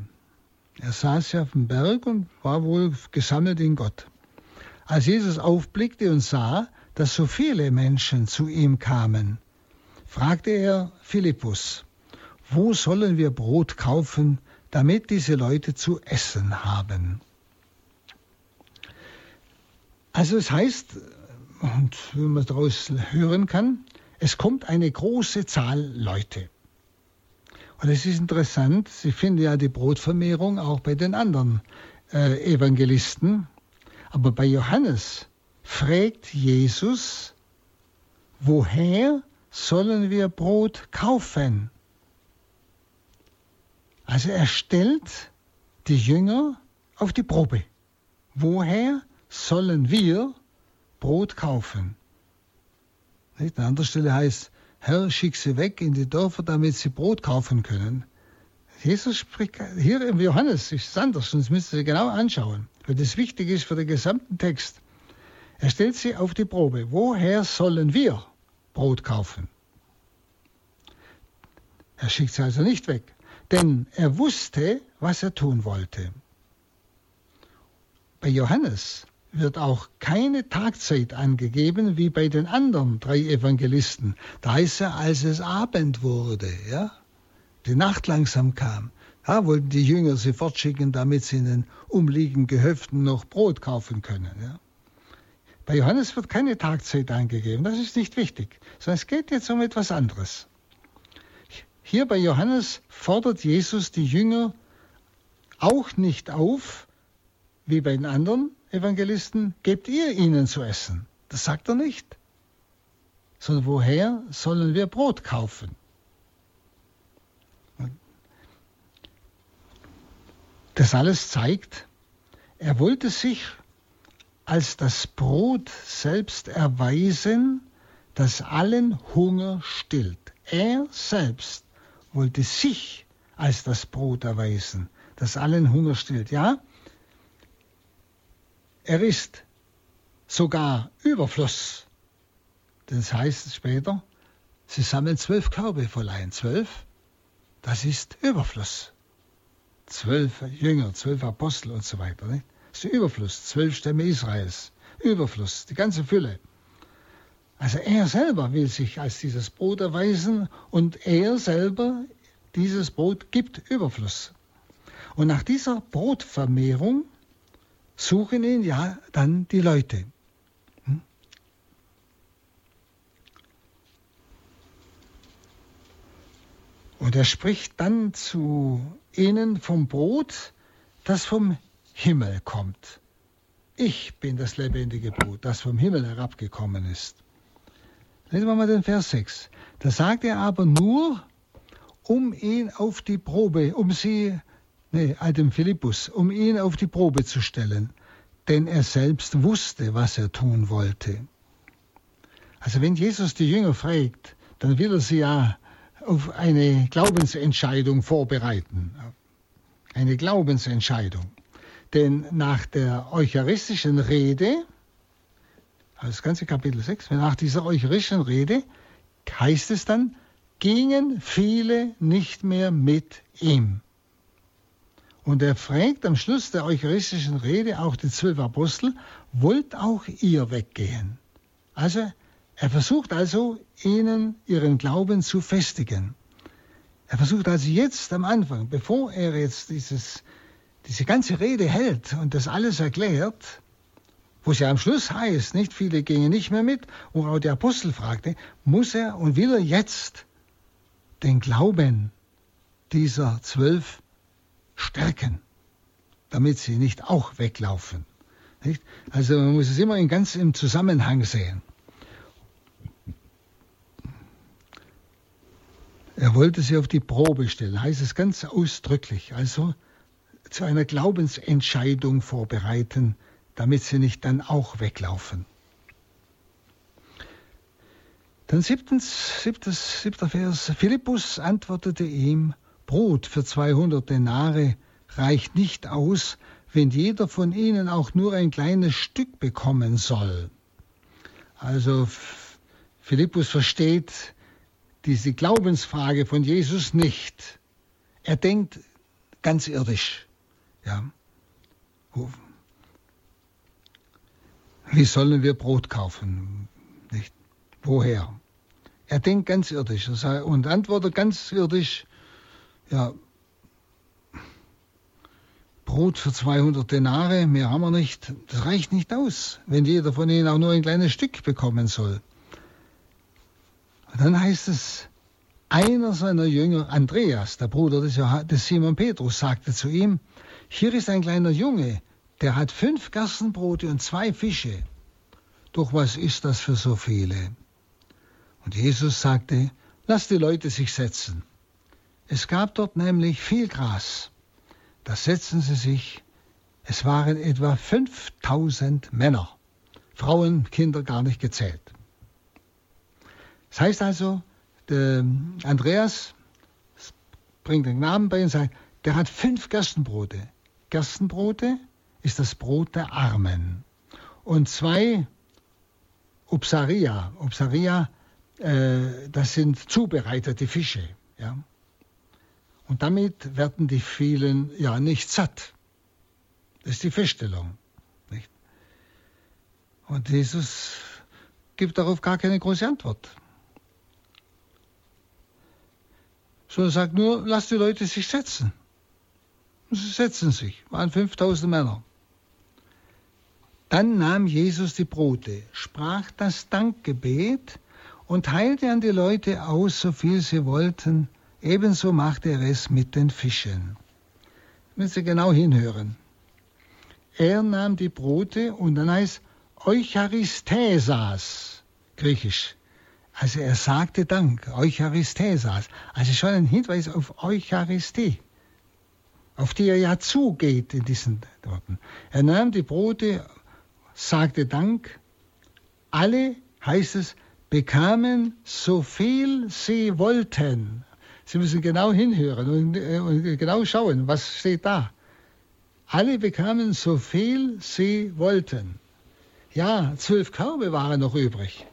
er saß ja auf dem Berg und war wohl gesammelt in Gott. Als Jesus aufblickte und sah, dass so viele Menschen zu ihm kamen, fragte er Philippus, wo sollen wir Brot kaufen, damit diese Leute zu essen haben? Also es heißt, und wie man daraus hören kann, es kommt eine große Zahl Leute. Und es ist interessant, Sie finden ja die Brotvermehrung auch bei den anderen äh, Evangelisten. Aber bei Johannes fragt Jesus, woher sollen wir Brot kaufen? Also er stellt die Jünger auf die Probe. Woher sollen wir Brot kaufen? An anderer Stelle heißt, Herr, schick sie weg in die Dörfer, damit sie Brot kaufen können. Jesus spricht, hier im Johannes ist es anders, sonst müsst ihr genau anschauen, weil das wichtig ist für den gesamten Text. Er stellt sie auf die Probe. Woher sollen wir Brot kaufen? Er schickt sie also nicht weg, denn er wusste, was er tun wollte. Bei Johannes wird auch keine Tagzeit angegeben wie bei den anderen drei Evangelisten. Da heißt er, als es Abend wurde, ja, die Nacht langsam kam. Da wollten die Jünger sie fortschicken, damit sie in den umliegenden Gehöften noch Brot kaufen können. Ja. Bei Johannes wird keine Tagzeit angegeben, das ist nicht wichtig, sondern es geht jetzt um etwas anderes. Hier bei Johannes fordert Jesus die Jünger auch nicht auf, wie bei den anderen Evangelisten, gebt ihr ihnen zu essen. Das sagt er nicht. Sondern woher sollen wir Brot kaufen? Das alles zeigt, er wollte sich als das Brot selbst erweisen, das allen Hunger stillt. Er selbst wollte sich als das Brot erweisen, das allen Hunger stillt. Ja, er ist sogar Überfluss. Das heißt später, sie sammeln zwölf Körbe voll ein. Zwölf, das ist Überfluss zwölf Jünger, zwölf Apostel und so weiter. Nicht? Das ist Überfluss, zwölf Stämme Israels. Überfluss, die ganze Fülle. Also er selber will sich als dieses Brot erweisen und er selber, dieses Brot gibt Überfluss. Und nach dieser Brotvermehrung suchen ihn ja dann die Leute. Und er spricht dann zu ihnen vom Brot, das vom Himmel kommt. Ich bin das lebendige Brot, das vom Himmel herabgekommen ist. Lesen wir mal den Vers 6. Da sagt er aber nur, um ihn auf die Probe, um sie, nee, dem Philippus, um ihn auf die Probe zu stellen, denn er selbst wusste, was er tun wollte. Also wenn Jesus die Jünger fragt, dann will er sie ja auf eine Glaubensentscheidung vorbereiten. Eine Glaubensentscheidung. Denn nach der eucharistischen Rede, das ganze Kapitel 6, nach dieser eucharistischen Rede heißt es dann, gingen viele nicht mehr mit ihm. Und er fragt am Schluss der eucharistischen Rede auch die zwölf Apostel, wollt auch ihr weggehen? Also er versucht also, ihnen ihren Glauben zu festigen. Er versucht also jetzt am Anfang, bevor er jetzt dieses, diese ganze Rede hält und das alles erklärt, wo es ja am Schluss heißt, nicht viele gingen nicht mehr mit, wo auch der Apostel fragte, muss er und will er jetzt den Glauben dieser zwölf stärken, damit sie nicht auch weglaufen. Nicht? Also man muss es immer in ganz im Zusammenhang sehen. Er wollte sie auf die Probe stellen, heißt es ganz ausdrücklich, also zu einer Glaubensentscheidung vorbereiten, damit sie nicht dann auch weglaufen. Dann siebtens, siebtes, siebter Vers. Philippus antwortete ihm, Brot für 200 Denare reicht nicht aus, wenn jeder von ihnen auch nur ein kleines Stück bekommen soll. Also Philippus versteht, diese Glaubensfrage von Jesus nicht. Er denkt ganz irdisch. Ja. Wie sollen wir Brot kaufen? Nicht? Woher? Er denkt ganz irdisch und antwortet ganz irdisch, ja, Brot für 200 Denare, mehr haben wir nicht, das reicht nicht aus, wenn jeder von ihnen auch nur ein kleines Stück bekommen soll. Und dann heißt es, einer seiner Jünger, Andreas, der Bruder des, des Simon Petrus, sagte zu ihm, hier ist ein kleiner Junge, der hat fünf Gerstenbrote und zwei Fische. Doch was ist das für so viele? Und Jesus sagte, lass die Leute sich setzen. Es gab dort nämlich viel Gras. Da setzten sie sich. Es waren etwa 5000 Männer, Frauen, Kinder gar nicht gezählt. Das heißt also, Andreas bringt den Namen bei und sagt, der hat fünf Gerstenbrote. Gerstenbrote ist das Brot der Armen. Und zwei Upsaria. Upsaria, äh, das sind zubereitete Fische. Ja? Und damit werden die vielen ja nicht satt. Das ist die Feststellung. Nicht? Und Jesus gibt darauf gar keine große Antwort. Sondern sagt nur, lass die Leute sich setzen. Und sie setzen sich, waren 5000 Männer. Dann nahm Jesus die Brote, sprach das Dankgebet und teilte an die Leute aus, so viel sie wollten. Ebenso machte er es mit den Fischen. Müssen Sie genau hinhören. Er nahm die Brote und dann heißt Eucharisthesas, griechisch. Also er sagte Dank, Eucharisthesas. Also schon ein Hinweis auf Eucharistie, auf die er ja zugeht in diesen Worten. Er nahm die Brote, sagte Dank. Alle, heißt es, bekamen so viel sie wollten. Sie müssen genau hinhören und, äh, und genau schauen, was steht da. Alle bekamen so viel sie wollten. Ja, zwölf Körbe waren noch übrig.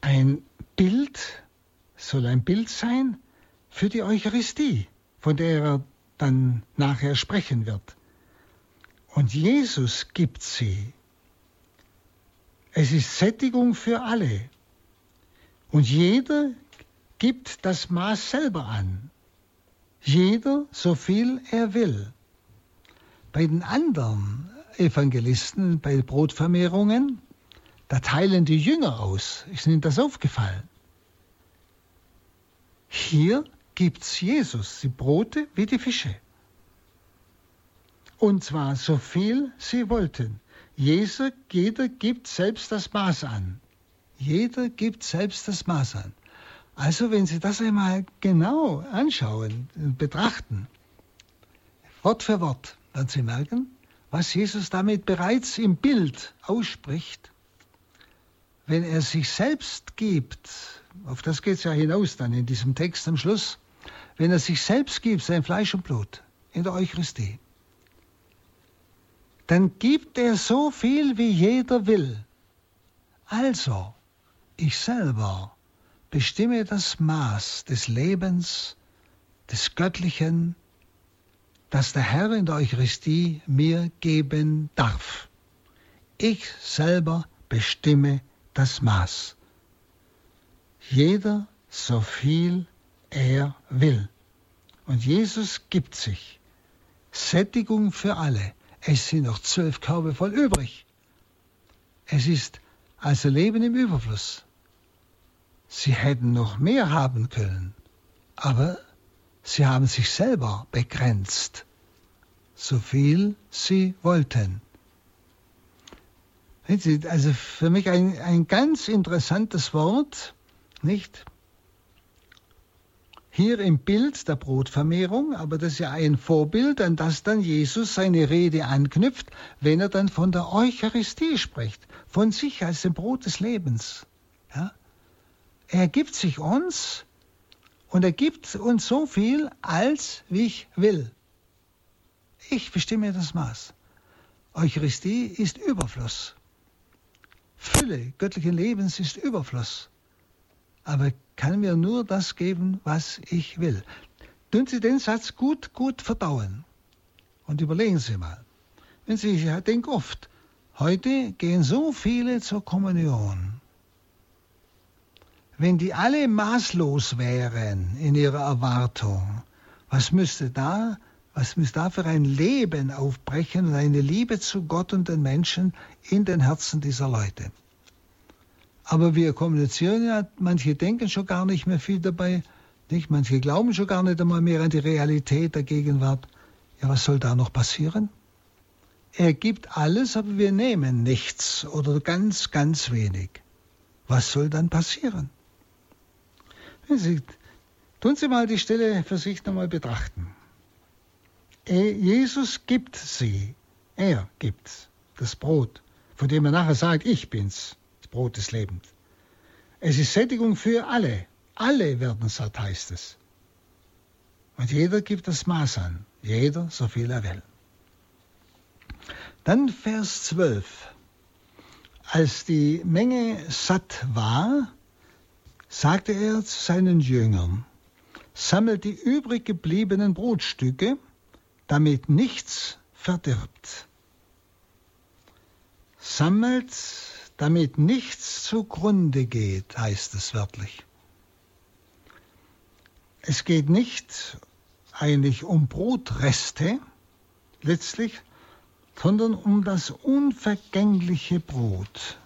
Ein Bild soll ein Bild sein für die Eucharistie, von der er dann nachher sprechen wird. Und Jesus gibt sie. Es ist Sättigung für alle. Und jeder gibt das Maß selber an. Jeder so viel er will. Bei den anderen Evangelisten, bei Brotvermehrungen, da teilen die Jünger aus. Ist Ihnen das aufgefallen? Hier gibt's Jesus die Brote wie die Fische. Und zwar so viel sie wollten. Jeder, jeder gibt selbst das Maß an. Jeder gibt selbst das Maß an. Also wenn Sie das einmal genau anschauen, betrachten, Wort für Wort, werden Sie merken, was Jesus damit bereits im Bild ausspricht. Wenn er sich selbst gibt, auf das geht es ja hinaus dann in diesem Text am Schluss, wenn er sich selbst gibt, sein Fleisch und Blut in der Eucharistie, dann gibt er so viel, wie jeder will. Also, ich selber bestimme das Maß des Lebens, des Göttlichen, das der Herr in der Eucharistie mir geben darf. Ich selber bestimme das Maß. Jeder so viel er will. Und Jesus gibt sich. Sättigung für alle. Es sind noch zwölf Körbe voll übrig. Es ist also Leben im Überfluss. Sie hätten noch mehr haben können, aber Sie haben sich selber begrenzt, so viel Sie wollten. Also für mich ein, ein ganz interessantes Wort, nicht? Hier im Bild der Brotvermehrung, aber das ist ja ein Vorbild, an das dann Jesus seine Rede anknüpft, wenn er dann von der Eucharistie spricht, von sich als dem Brot des Lebens. Ja? Er gibt sich uns und er gibt uns so viel, als wie ich will. Ich bestimme das Maß. Eucharistie ist Überfluss. Fülle göttlichen Lebens ist Überfluss. Aber kann mir nur das geben, was ich will. Tun Sie den Satz gut, gut verdauen. Und überlegen Sie mal. Wenn Sie, ich denke oft, heute gehen so viele zur Kommunion wenn die alle maßlos wären in ihrer Erwartung, was müsste da, was müsste da für ein Leben aufbrechen und eine Liebe zu Gott und den Menschen in den Herzen dieser Leute? Aber wir kommunizieren ja, manche denken schon gar nicht mehr viel dabei, nicht? Manche glauben schon gar nicht einmal mehr an die Realität der Gegenwart. Ja, was soll da noch passieren? Er gibt alles, aber wir nehmen nichts oder ganz, ganz wenig. Was soll dann passieren? Sie, tun Sie mal die Stelle für sich nochmal betrachten. Jesus gibt sie. Er gibt das Brot, von dem er nachher sagt, ich bin's, das Brot des Lebens. Es ist Sättigung für alle. Alle werden satt, heißt es. Und jeder gibt das Maß an, jeder so viel er will. Dann Vers 12. Als die Menge satt war, sagte er zu seinen Jüngern, sammelt die übrig gebliebenen Brotstücke, damit nichts verdirbt. Sammelt, damit nichts zugrunde geht, heißt es wörtlich. Es geht nicht eigentlich um Brotreste letztlich, sondern um das unvergängliche Brot.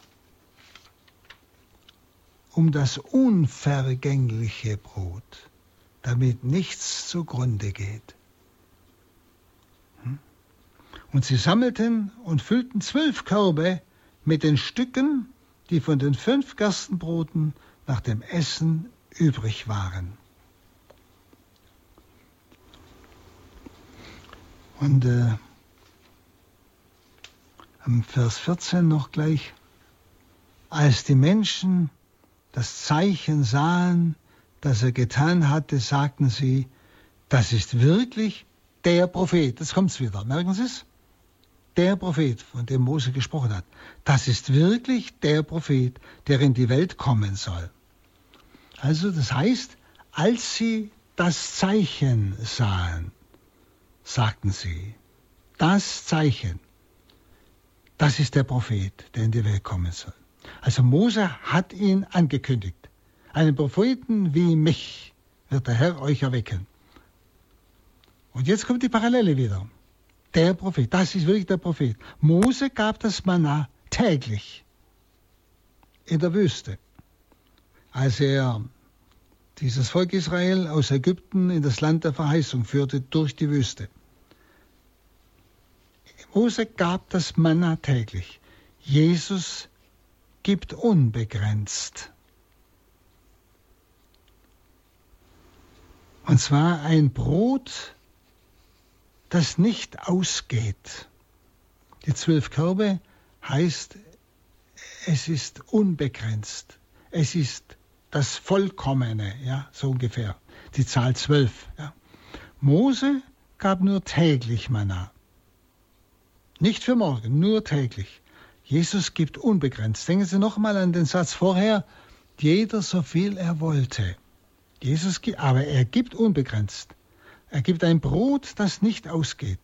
Um das unvergängliche Brot, damit nichts zugrunde geht. Hm? Und sie sammelten und füllten zwölf Körbe mit den Stücken, die von den fünf Gerstenbroten nach dem Essen übrig waren. Und äh, am Vers 14 noch gleich, als die Menschen das Zeichen sahen, das er getan hatte, sagten sie, das ist wirklich der Prophet. Jetzt kommt's wieder. Merken Sie es? Der Prophet, von dem Mose gesprochen hat. Das ist wirklich der Prophet, der in die Welt kommen soll. Also das heißt, als sie das Zeichen sahen, sagten sie, das Zeichen, das ist der Prophet, der in die Welt kommen soll. Also Mose hat ihn angekündigt. Einen Propheten wie mich wird der Herr euch erwecken. Und jetzt kommt die Parallele wieder. Der Prophet, das ist wirklich der Prophet. Mose gab das Manna täglich in der Wüste, als er dieses Volk Israel aus Ägypten in das Land der Verheißung führte durch die Wüste. Mose gab das Manna täglich. Jesus gibt unbegrenzt. Und zwar ein Brot, das nicht ausgeht. Die zwölf Körbe heißt, es ist unbegrenzt. Es ist das Vollkommene, ja, so ungefähr. Die Zahl zwölf. Ja. Mose gab nur täglich Manna. Nicht für morgen, nur täglich. Jesus gibt unbegrenzt. Denken Sie nochmal an den Satz vorher, jeder so viel er wollte. Jesus gibt, aber er gibt unbegrenzt. Er gibt ein Brot, das nicht ausgeht.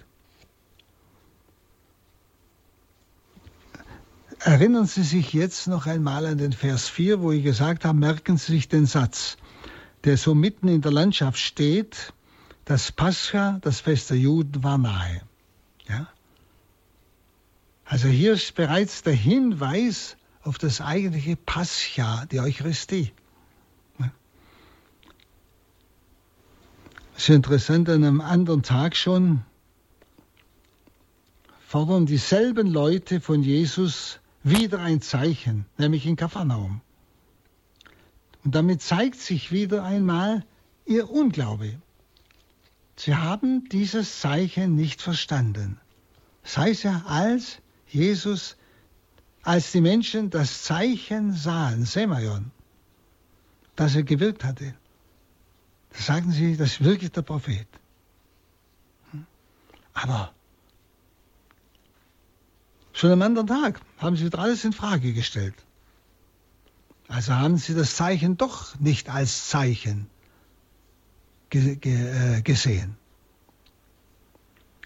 Erinnern Sie sich jetzt noch einmal an den Vers 4, wo ich gesagt habe, merken Sie sich den Satz, der so mitten in der Landschaft steht, das Pascha, das Fest der Juden, war nahe. Ja? Also hier ist bereits der Hinweis auf das eigentliche Pascha, die Eucharistie. Es ist interessant, an einem anderen Tag schon fordern dieselben Leute von Jesus wieder ein Zeichen, nämlich in Kapharnaum. Und damit zeigt sich wieder einmal ihr Unglaube. Sie haben dieses Zeichen nicht verstanden. Das heißt ja, als Jesus, als die Menschen das Zeichen sahen, Semaion, das er gewirkt hatte, sagten sie, das ist wirklich der Prophet. Hm? Aber Schon am anderen Tag haben sie wieder alles in Frage gestellt. Also haben sie das Zeichen doch nicht als Zeichen äh, gesehen.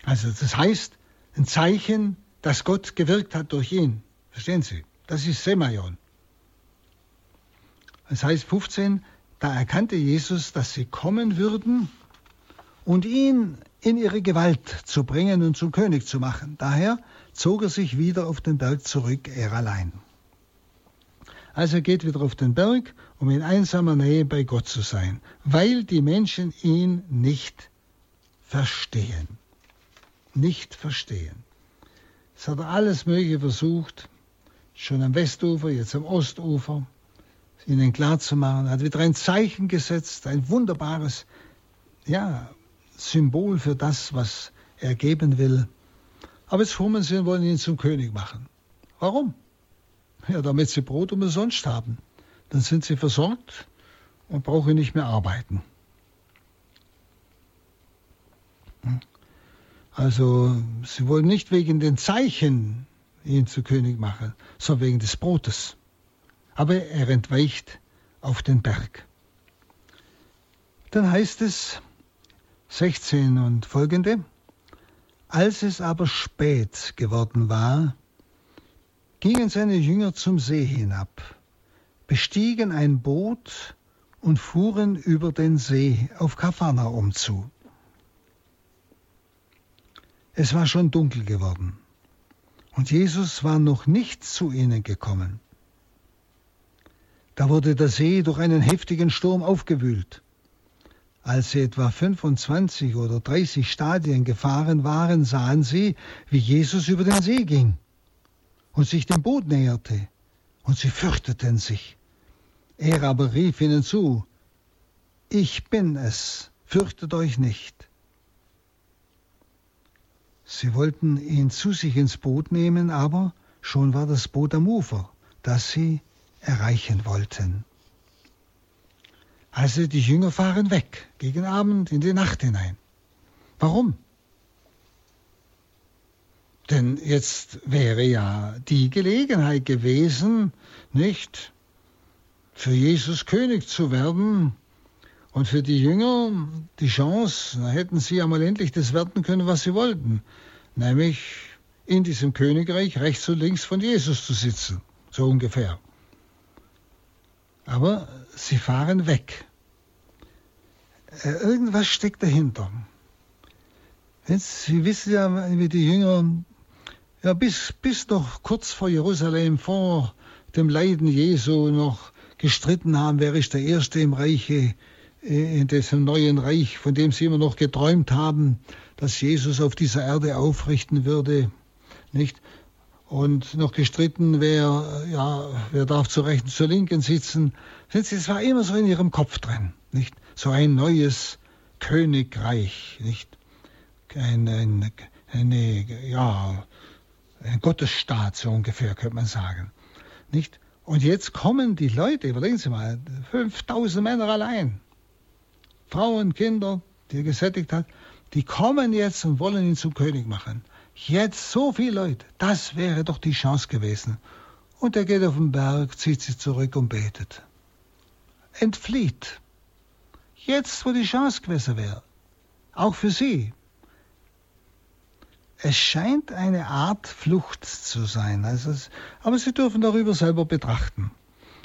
Also das heißt, ein Zeichen, dass Gott gewirkt hat durch ihn. Verstehen Sie? Das ist Semaion. Das heißt 15, da erkannte Jesus, dass sie kommen würden und ihn in ihre Gewalt zu bringen und zum König zu machen. Daher zog er sich wieder auf den Berg zurück, er allein. Also geht wieder auf den Berg, um in einsamer Nähe bei Gott zu sein, weil die Menschen ihn nicht verstehen. Nicht verstehen. Es hat er alles Mögliche versucht, schon am Westufer, jetzt am Ostufer, ihnen klarzumachen. Er hat wieder ein Zeichen gesetzt, ein wunderbares ja, Symbol für das, was er geben will. Aber jetzt kommen sie und wollen ihn zum König machen. Warum? Ja, damit sie Brot umsonst haben. Dann sind sie versorgt und brauchen nicht mehr arbeiten. Also sie wollen nicht wegen den Zeichen ihn zu König machen, sondern wegen des Brotes. Aber er entweicht auf den Berg. Dann heißt es 16 und folgende, als es aber spät geworden war, gingen seine Jünger zum See hinab, bestiegen ein Boot und fuhren über den See auf Kapharnaum zu. Es war schon dunkel geworden und Jesus war noch nicht zu ihnen gekommen. Da wurde der See durch einen heftigen Sturm aufgewühlt. Als sie etwa 25 oder 30 Stadien gefahren waren, sahen sie, wie Jesus über den See ging und sich dem Boot näherte, und sie fürchteten sich. Er aber rief ihnen zu, Ich bin es, fürchtet euch nicht. Sie wollten ihn zu sich ins Boot nehmen, aber schon war das Boot am Ufer, das sie erreichen wollten. Also die Jünger fahren weg, gegen Abend in die Nacht hinein. Warum? Denn jetzt wäre ja die Gelegenheit gewesen, nicht für Jesus König zu werden und für die Jünger die Chance, hätten sie einmal endlich das werden können, was sie wollten, nämlich in diesem Königreich rechts und links von Jesus zu sitzen, so ungefähr. Aber sie fahren weg. Äh, irgendwas steckt dahinter. Sie wissen ja, wie die Jünger ja, bis, bis noch kurz vor Jerusalem, vor dem Leiden Jesu noch gestritten haben, wer ist der Erste im Reiche, in diesem neuen Reich, von dem sie immer noch geträumt haben, dass Jesus auf dieser Erde aufrichten würde, nicht? und noch gestritten, wer, ja, wer darf zur Rechten, zur Linken sitzen. Es war immer so in ihrem Kopf drin, nicht? So ein neues Königreich, nicht? Ein, ein, eine, ja, ein Gottesstaat, so ungefähr, könnte man sagen, nicht? Und jetzt kommen die Leute, überlegen Sie mal, 5000 Männer allein, Frauen, Kinder, die er gesättigt hat, die kommen jetzt und wollen ihn zum König machen. Jetzt so viele Leute, das wäre doch die Chance gewesen. Und er geht auf den Berg, zieht sich zurück und betet. Entflieht. Jetzt, wo die Chance gewesen wäre. Auch für sie. Es scheint eine Art Flucht zu sein. Also aber Sie dürfen darüber selber betrachten.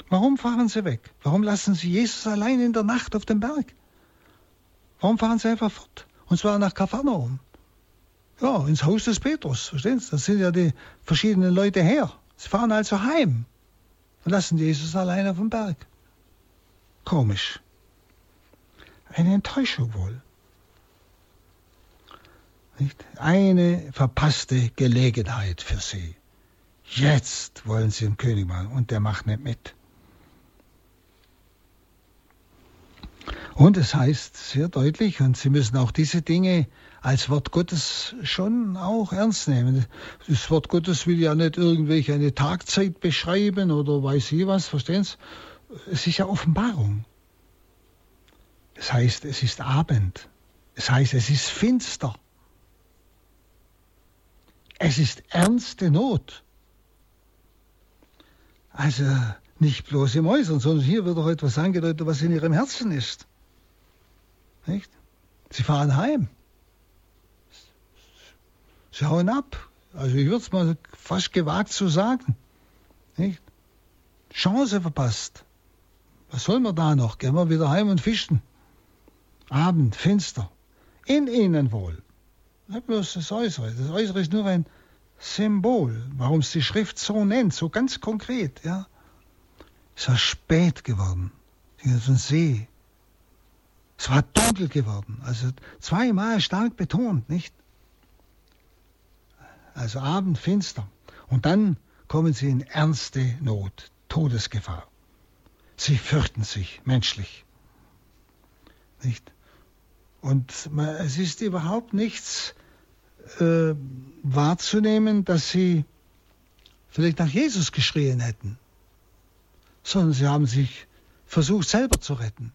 Warum fahren Sie weg? Warum lassen Sie Jesus allein in der Nacht auf dem Berg? Warum fahren Sie einfach fort? Und zwar nach Kapharnaum ja, ins Haus des Petrus. Verstehen Sie? Da sind ja die verschiedenen Leute her. Sie fahren also heim und lassen Jesus allein auf dem Berg. Komisch. Eine Enttäuschung wohl. Nicht? Eine verpasste Gelegenheit für sie. Jetzt wollen sie den König machen und der macht nicht mit. Und es heißt sehr deutlich, und Sie müssen auch diese Dinge als Wort Gottes schon auch ernst nehmen. Das Wort Gottes will ja nicht irgendwelche eine Tagzeit beschreiben oder weiß ich was, verstehen Sie? Es ist ja Offenbarung. Es heißt, es ist Abend. Es heißt, es ist finster. Es ist ernste Not. Also nicht bloß im Äußeren, sondern hier wird auch etwas angedeutet, was in ihrem Herzen ist. Nicht? Sie fahren heim. Sie hauen ab. Also ich würde es mal fast gewagt zu sagen. Nicht? Chance verpasst. Was soll man da noch? Gehen wir wieder heim und fischen. Abend, finster. In ihnen wohl. Nicht bloß das Äußere. Das Äußere ist nur ein Symbol, warum es die Schrift so nennt, so ganz konkret. Ja. Es war spät geworden. Sie sind See. Es war dunkel geworden. Also zweimal stark betont, nicht? also abendfinster. Und dann kommen sie in ernste Not, Todesgefahr. Sie fürchten sich menschlich. Nicht? Und es ist überhaupt nichts äh, wahrzunehmen, dass sie vielleicht nach Jesus geschrien hätten, sondern sie haben sich versucht selber zu retten.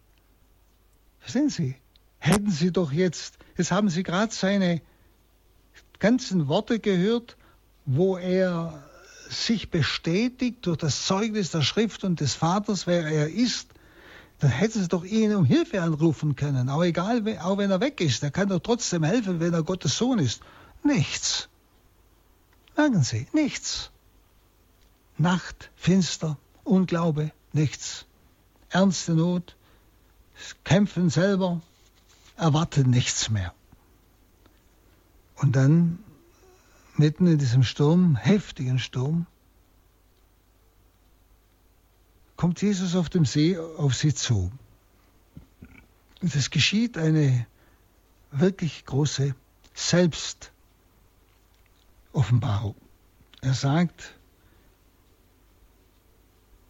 Verstehen Sie? hätten Sie doch jetzt, jetzt haben Sie gerade seine ganzen Worte gehört, wo er sich bestätigt durch das Zeugnis der Schrift und des Vaters, wer er ist, dann hätten sie doch ihn um Hilfe anrufen können. Aber egal, auch wenn er weg ist, er kann doch trotzdem helfen, wenn er Gottes Sohn ist. Nichts. Merken Sie, nichts. Nacht, finster, Unglaube, nichts. Ernste Not, kämpfen selber, erwarten nichts mehr. Und dann, mitten in diesem Sturm, heftigen Sturm, kommt Jesus auf dem See auf sie zu. Und es geschieht eine wirklich große Selbstoffenbarung. Er sagt,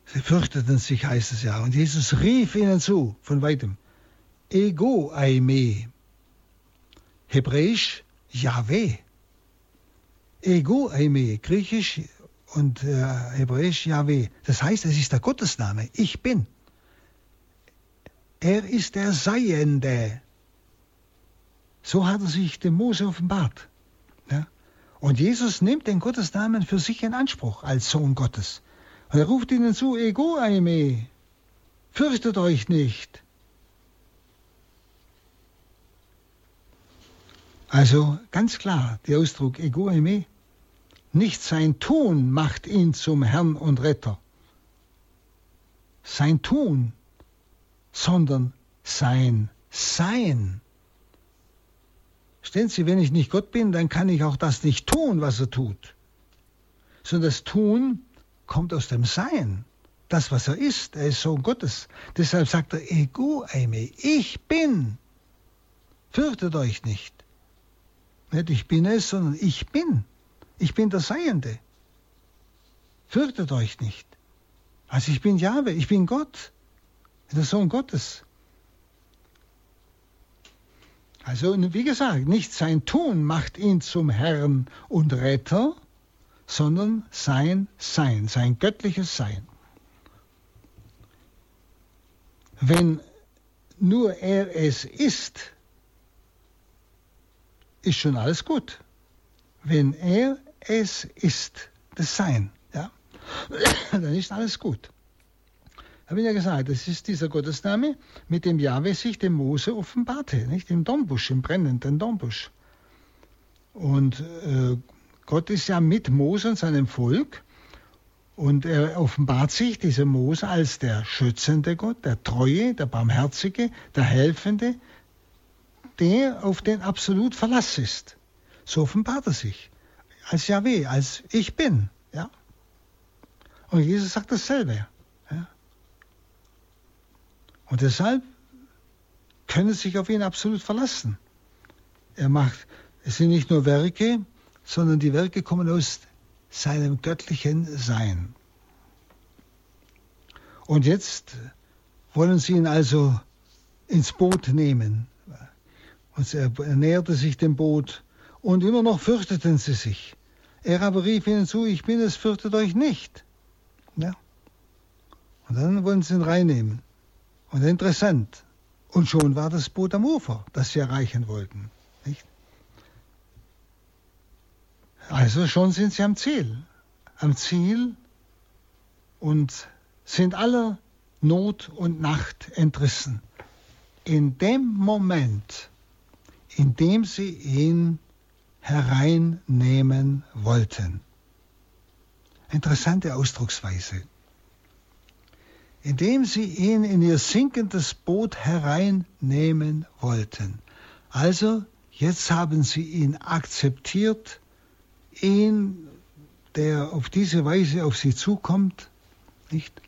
sie fürchteten sich, heißt es ja. Und Jesus rief ihnen zu, von weitem, Ego Aime, Hebräisch Yahweh. Ego Aime, Griechisch und äh, Hebräisch Yahweh. Das heißt, es ist der Gottesname. Ich bin. Er ist der Seiende. So hat er sich dem Mose offenbart. Ja? Und Jesus nimmt den Gottesnamen für sich in Anspruch als Sohn Gottes. Und er ruft ihnen zu, Ego Aime, fürchtet euch nicht. Also ganz klar, der Ausdruck Ego Aime nicht sein Tun macht ihn zum Herrn und Retter. Sein Tun, sondern sein Sein. Stellen Sie, wenn ich nicht Gott bin, dann kann ich auch das nicht tun, was er tut. Sondern das Tun kommt aus dem Sein. Das, was er ist, er ist Sohn Gottes. Deshalb sagt er, Ego Eime, ich bin. Fürchtet euch nicht. Nicht ich bin es, sondern ich bin. Ich bin der Seiende. Fürchtet euch nicht. Also ich bin Jahwe, ich bin Gott, der Sohn Gottes. Also wie gesagt, nicht sein Tun macht ihn zum Herrn und Retter, sondern sein Sein, sein göttliches Sein. Wenn nur er es ist, ist schon alles gut. Wenn er es ist, das Sein, ja, <coughs> dann ist alles gut. Habe ich ja gesagt, das ist dieser Gottesname, mit dem Jahwe sich dem Mose offenbarte, nicht im Dornbusch, im brennenden Dornbusch. Und äh, Gott ist ja mit Mose und seinem Volk und er offenbart sich, dieser Mose, als der schützende Gott, der treue, der barmherzige, der helfende, der auf den absolut Verlass ist. So offenbart er sich als Yahweh, als ich bin. Ja? Und Jesus sagt dasselbe. Ja? Und deshalb können Sie sich auf ihn absolut verlassen. Er macht, es sind nicht nur Werke, sondern die Werke kommen aus seinem göttlichen Sein. Und jetzt wollen sie ihn also ins Boot nehmen. Und er näherte sich dem Boot und immer noch fürchteten sie sich. Er aber rief ihnen zu, ich bin es, fürchtet euch nicht. Ja. Und dann wollen sie ihn reinnehmen. Und interessant. Und schon war das Boot am Ufer, das sie erreichen wollten. Nicht? Also schon sind sie am Ziel. Am Ziel und sind aller Not und Nacht entrissen. In dem Moment, in dem sie ihn hereinnehmen wollten. Interessante Ausdrucksweise. Indem sie ihn in ihr sinkendes Boot hereinnehmen wollten. Also, jetzt haben sie ihn akzeptiert, ihn, der auf diese Weise auf sie zukommt, nicht?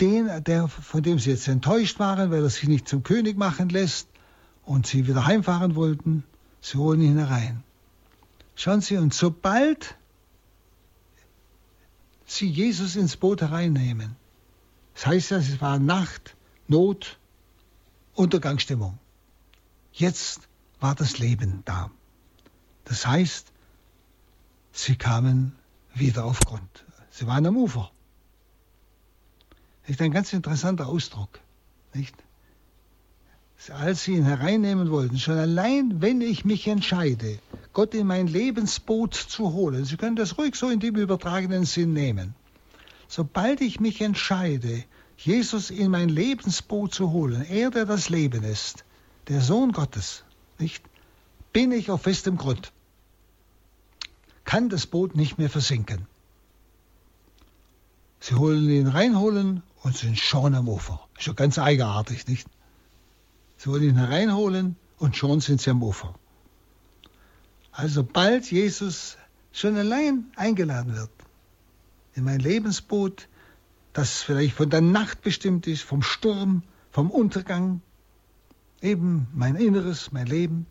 Den, der, von dem sie jetzt enttäuscht waren, weil er sich nicht zum König machen lässt und sie wieder heimfahren wollten, sie holen ihn herein. Schauen Sie, und sobald Sie Jesus ins Boot hereinnehmen, das heißt ja, es war Nacht, Not, Untergangsstimmung. Jetzt war das Leben da. Das heißt, sie kamen wieder auf Grund. Sie waren am Ufer. Das ist ein ganz interessanter Ausdruck. Nicht? als sie ihn hereinnehmen wollten, schon allein, wenn ich mich entscheide, Gott in mein Lebensboot zu holen, Sie können das ruhig so in dem übertragenen Sinn nehmen, sobald ich mich entscheide, Jesus in mein Lebensboot zu holen, er, der das Leben ist, der Sohn Gottes, nicht, bin ich auf festem Grund, kann das Boot nicht mehr versinken. Sie holen ihn reinholen und sind schon am Ufer. Ist schon ganz eigenartig, nicht? Sie wollen ihn hereinholen und schon sind sie am Ufer. Also bald Jesus schon allein eingeladen wird in mein Lebensboot, das vielleicht von der Nacht bestimmt ist, vom Sturm, vom Untergang, eben mein Inneres, mein Leben.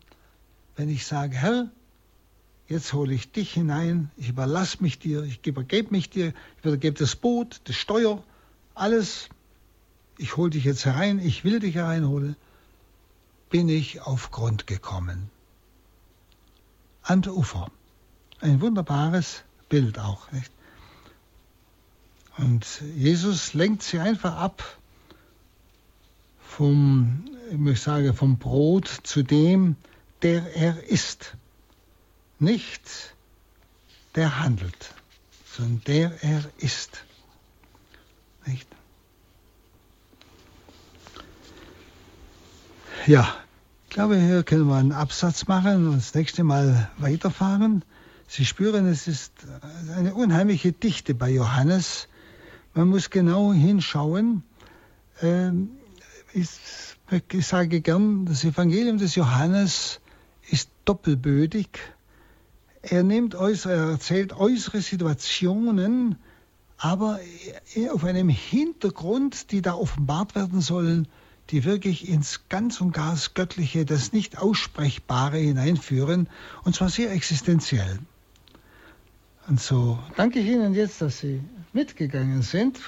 Wenn ich sage, Herr, jetzt hole ich dich hinein, ich überlasse mich dir, ich übergebe mich dir, ich übergebe das Boot, das Steuer, alles, ich hole dich jetzt herein, ich will dich hereinholen, bin ich auf Grund gekommen. An der Ufer. Ein wunderbares Bild auch. Nicht? Und Jesus lenkt sie einfach ab vom, ich sagen, vom Brot zu dem, der er ist. Nicht der handelt, sondern der er ist. Nicht? Ja, ich glaube, hier können wir einen Absatz machen und das nächste Mal weiterfahren. Sie spüren, es ist eine unheimliche Dichte bei Johannes. Man muss genau hinschauen. Ähm, ich, ich sage gern, das Evangelium des Johannes ist doppelbödig. Er nimmt äußere, er erzählt äußere Situationen, aber auf einem Hintergrund, die da offenbart werden sollen, die wirklich ins ganz und gar Göttliche, das nicht Aussprechbare hineinführen, und zwar sehr existenziell. Und so danke ich Ihnen jetzt, dass Sie mitgegangen sind,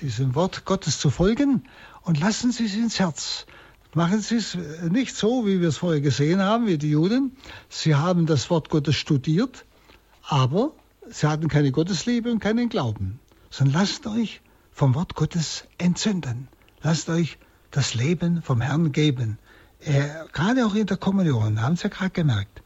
diesem Wort Gottes zu folgen, und lassen Sie es ins Herz. Machen Sie es nicht so, wie wir es vorher gesehen haben, wie die Juden. Sie haben das Wort Gottes studiert, aber sie hatten keine Gottesliebe und keinen Glauben. Sondern lasst euch vom Wort Gottes entzünden. Lasst euch das Leben vom Herrn geben. Er, gerade auch in der Kommunion, haben Sie ja gerade gemerkt,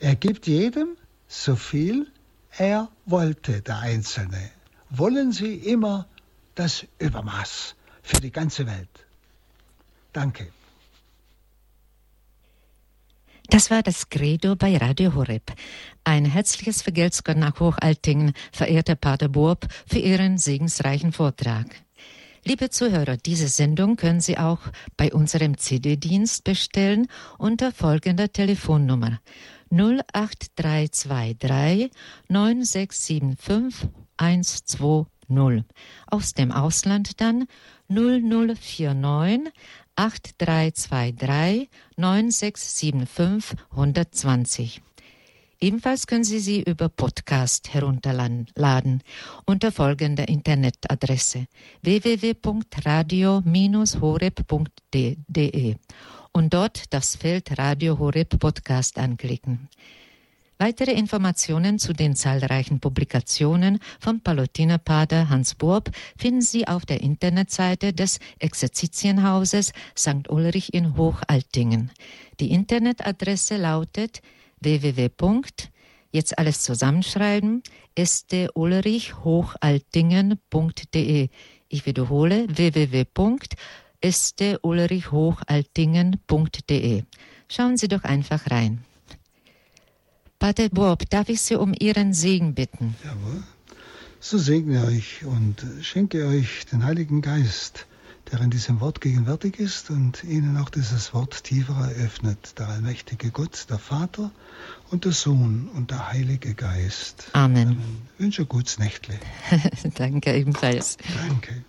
er gibt jedem so viel er wollte, der Einzelne. Wollen Sie immer das Übermaß für die ganze Welt. Danke. Das war das Credo bei Radio Horeb. Ein herzliches Vergelt's Gott nach Hochaltingen, verehrter Pater Burb, für Ihren segensreichen Vortrag. Liebe Zuhörer, diese Sendung können Sie auch bei unserem CD-Dienst bestellen unter folgender Telefonnummer 08323 9675 120. Aus dem Ausland dann 0049 8323 9675 120. Ebenfalls können Sie sie über Podcast herunterladen unter folgender Internetadresse www.radio-horeb.de und dort das Feld Radio Horeb Podcast anklicken. Weitere Informationen zu den zahlreichen Publikationen vom Palutinerpater Hans Burb finden Sie auf der Internetseite des Exerzitienhauses St. Ulrich in Hochaltingen. Die Internetadresse lautet www. Jetzt alles zusammenschreiben, stulrichhochaltingen.de. Ich wiederhole www.stulrichhochaltingen.de. Schauen Sie doch einfach rein. Pater Bob, darf ich Sie um Ihren Segen bitten? Jawohl. So segne euch und schenke euch den Heiligen Geist der in diesem Wort gegenwärtig ist und Ihnen auch dieses Wort tiefer eröffnet. Der allmächtige Gott, der Vater und der Sohn und der Heilige Geist. Amen. Amen. Wünsche gutes Nächtle. <laughs> Danke ebenfalls. Danke.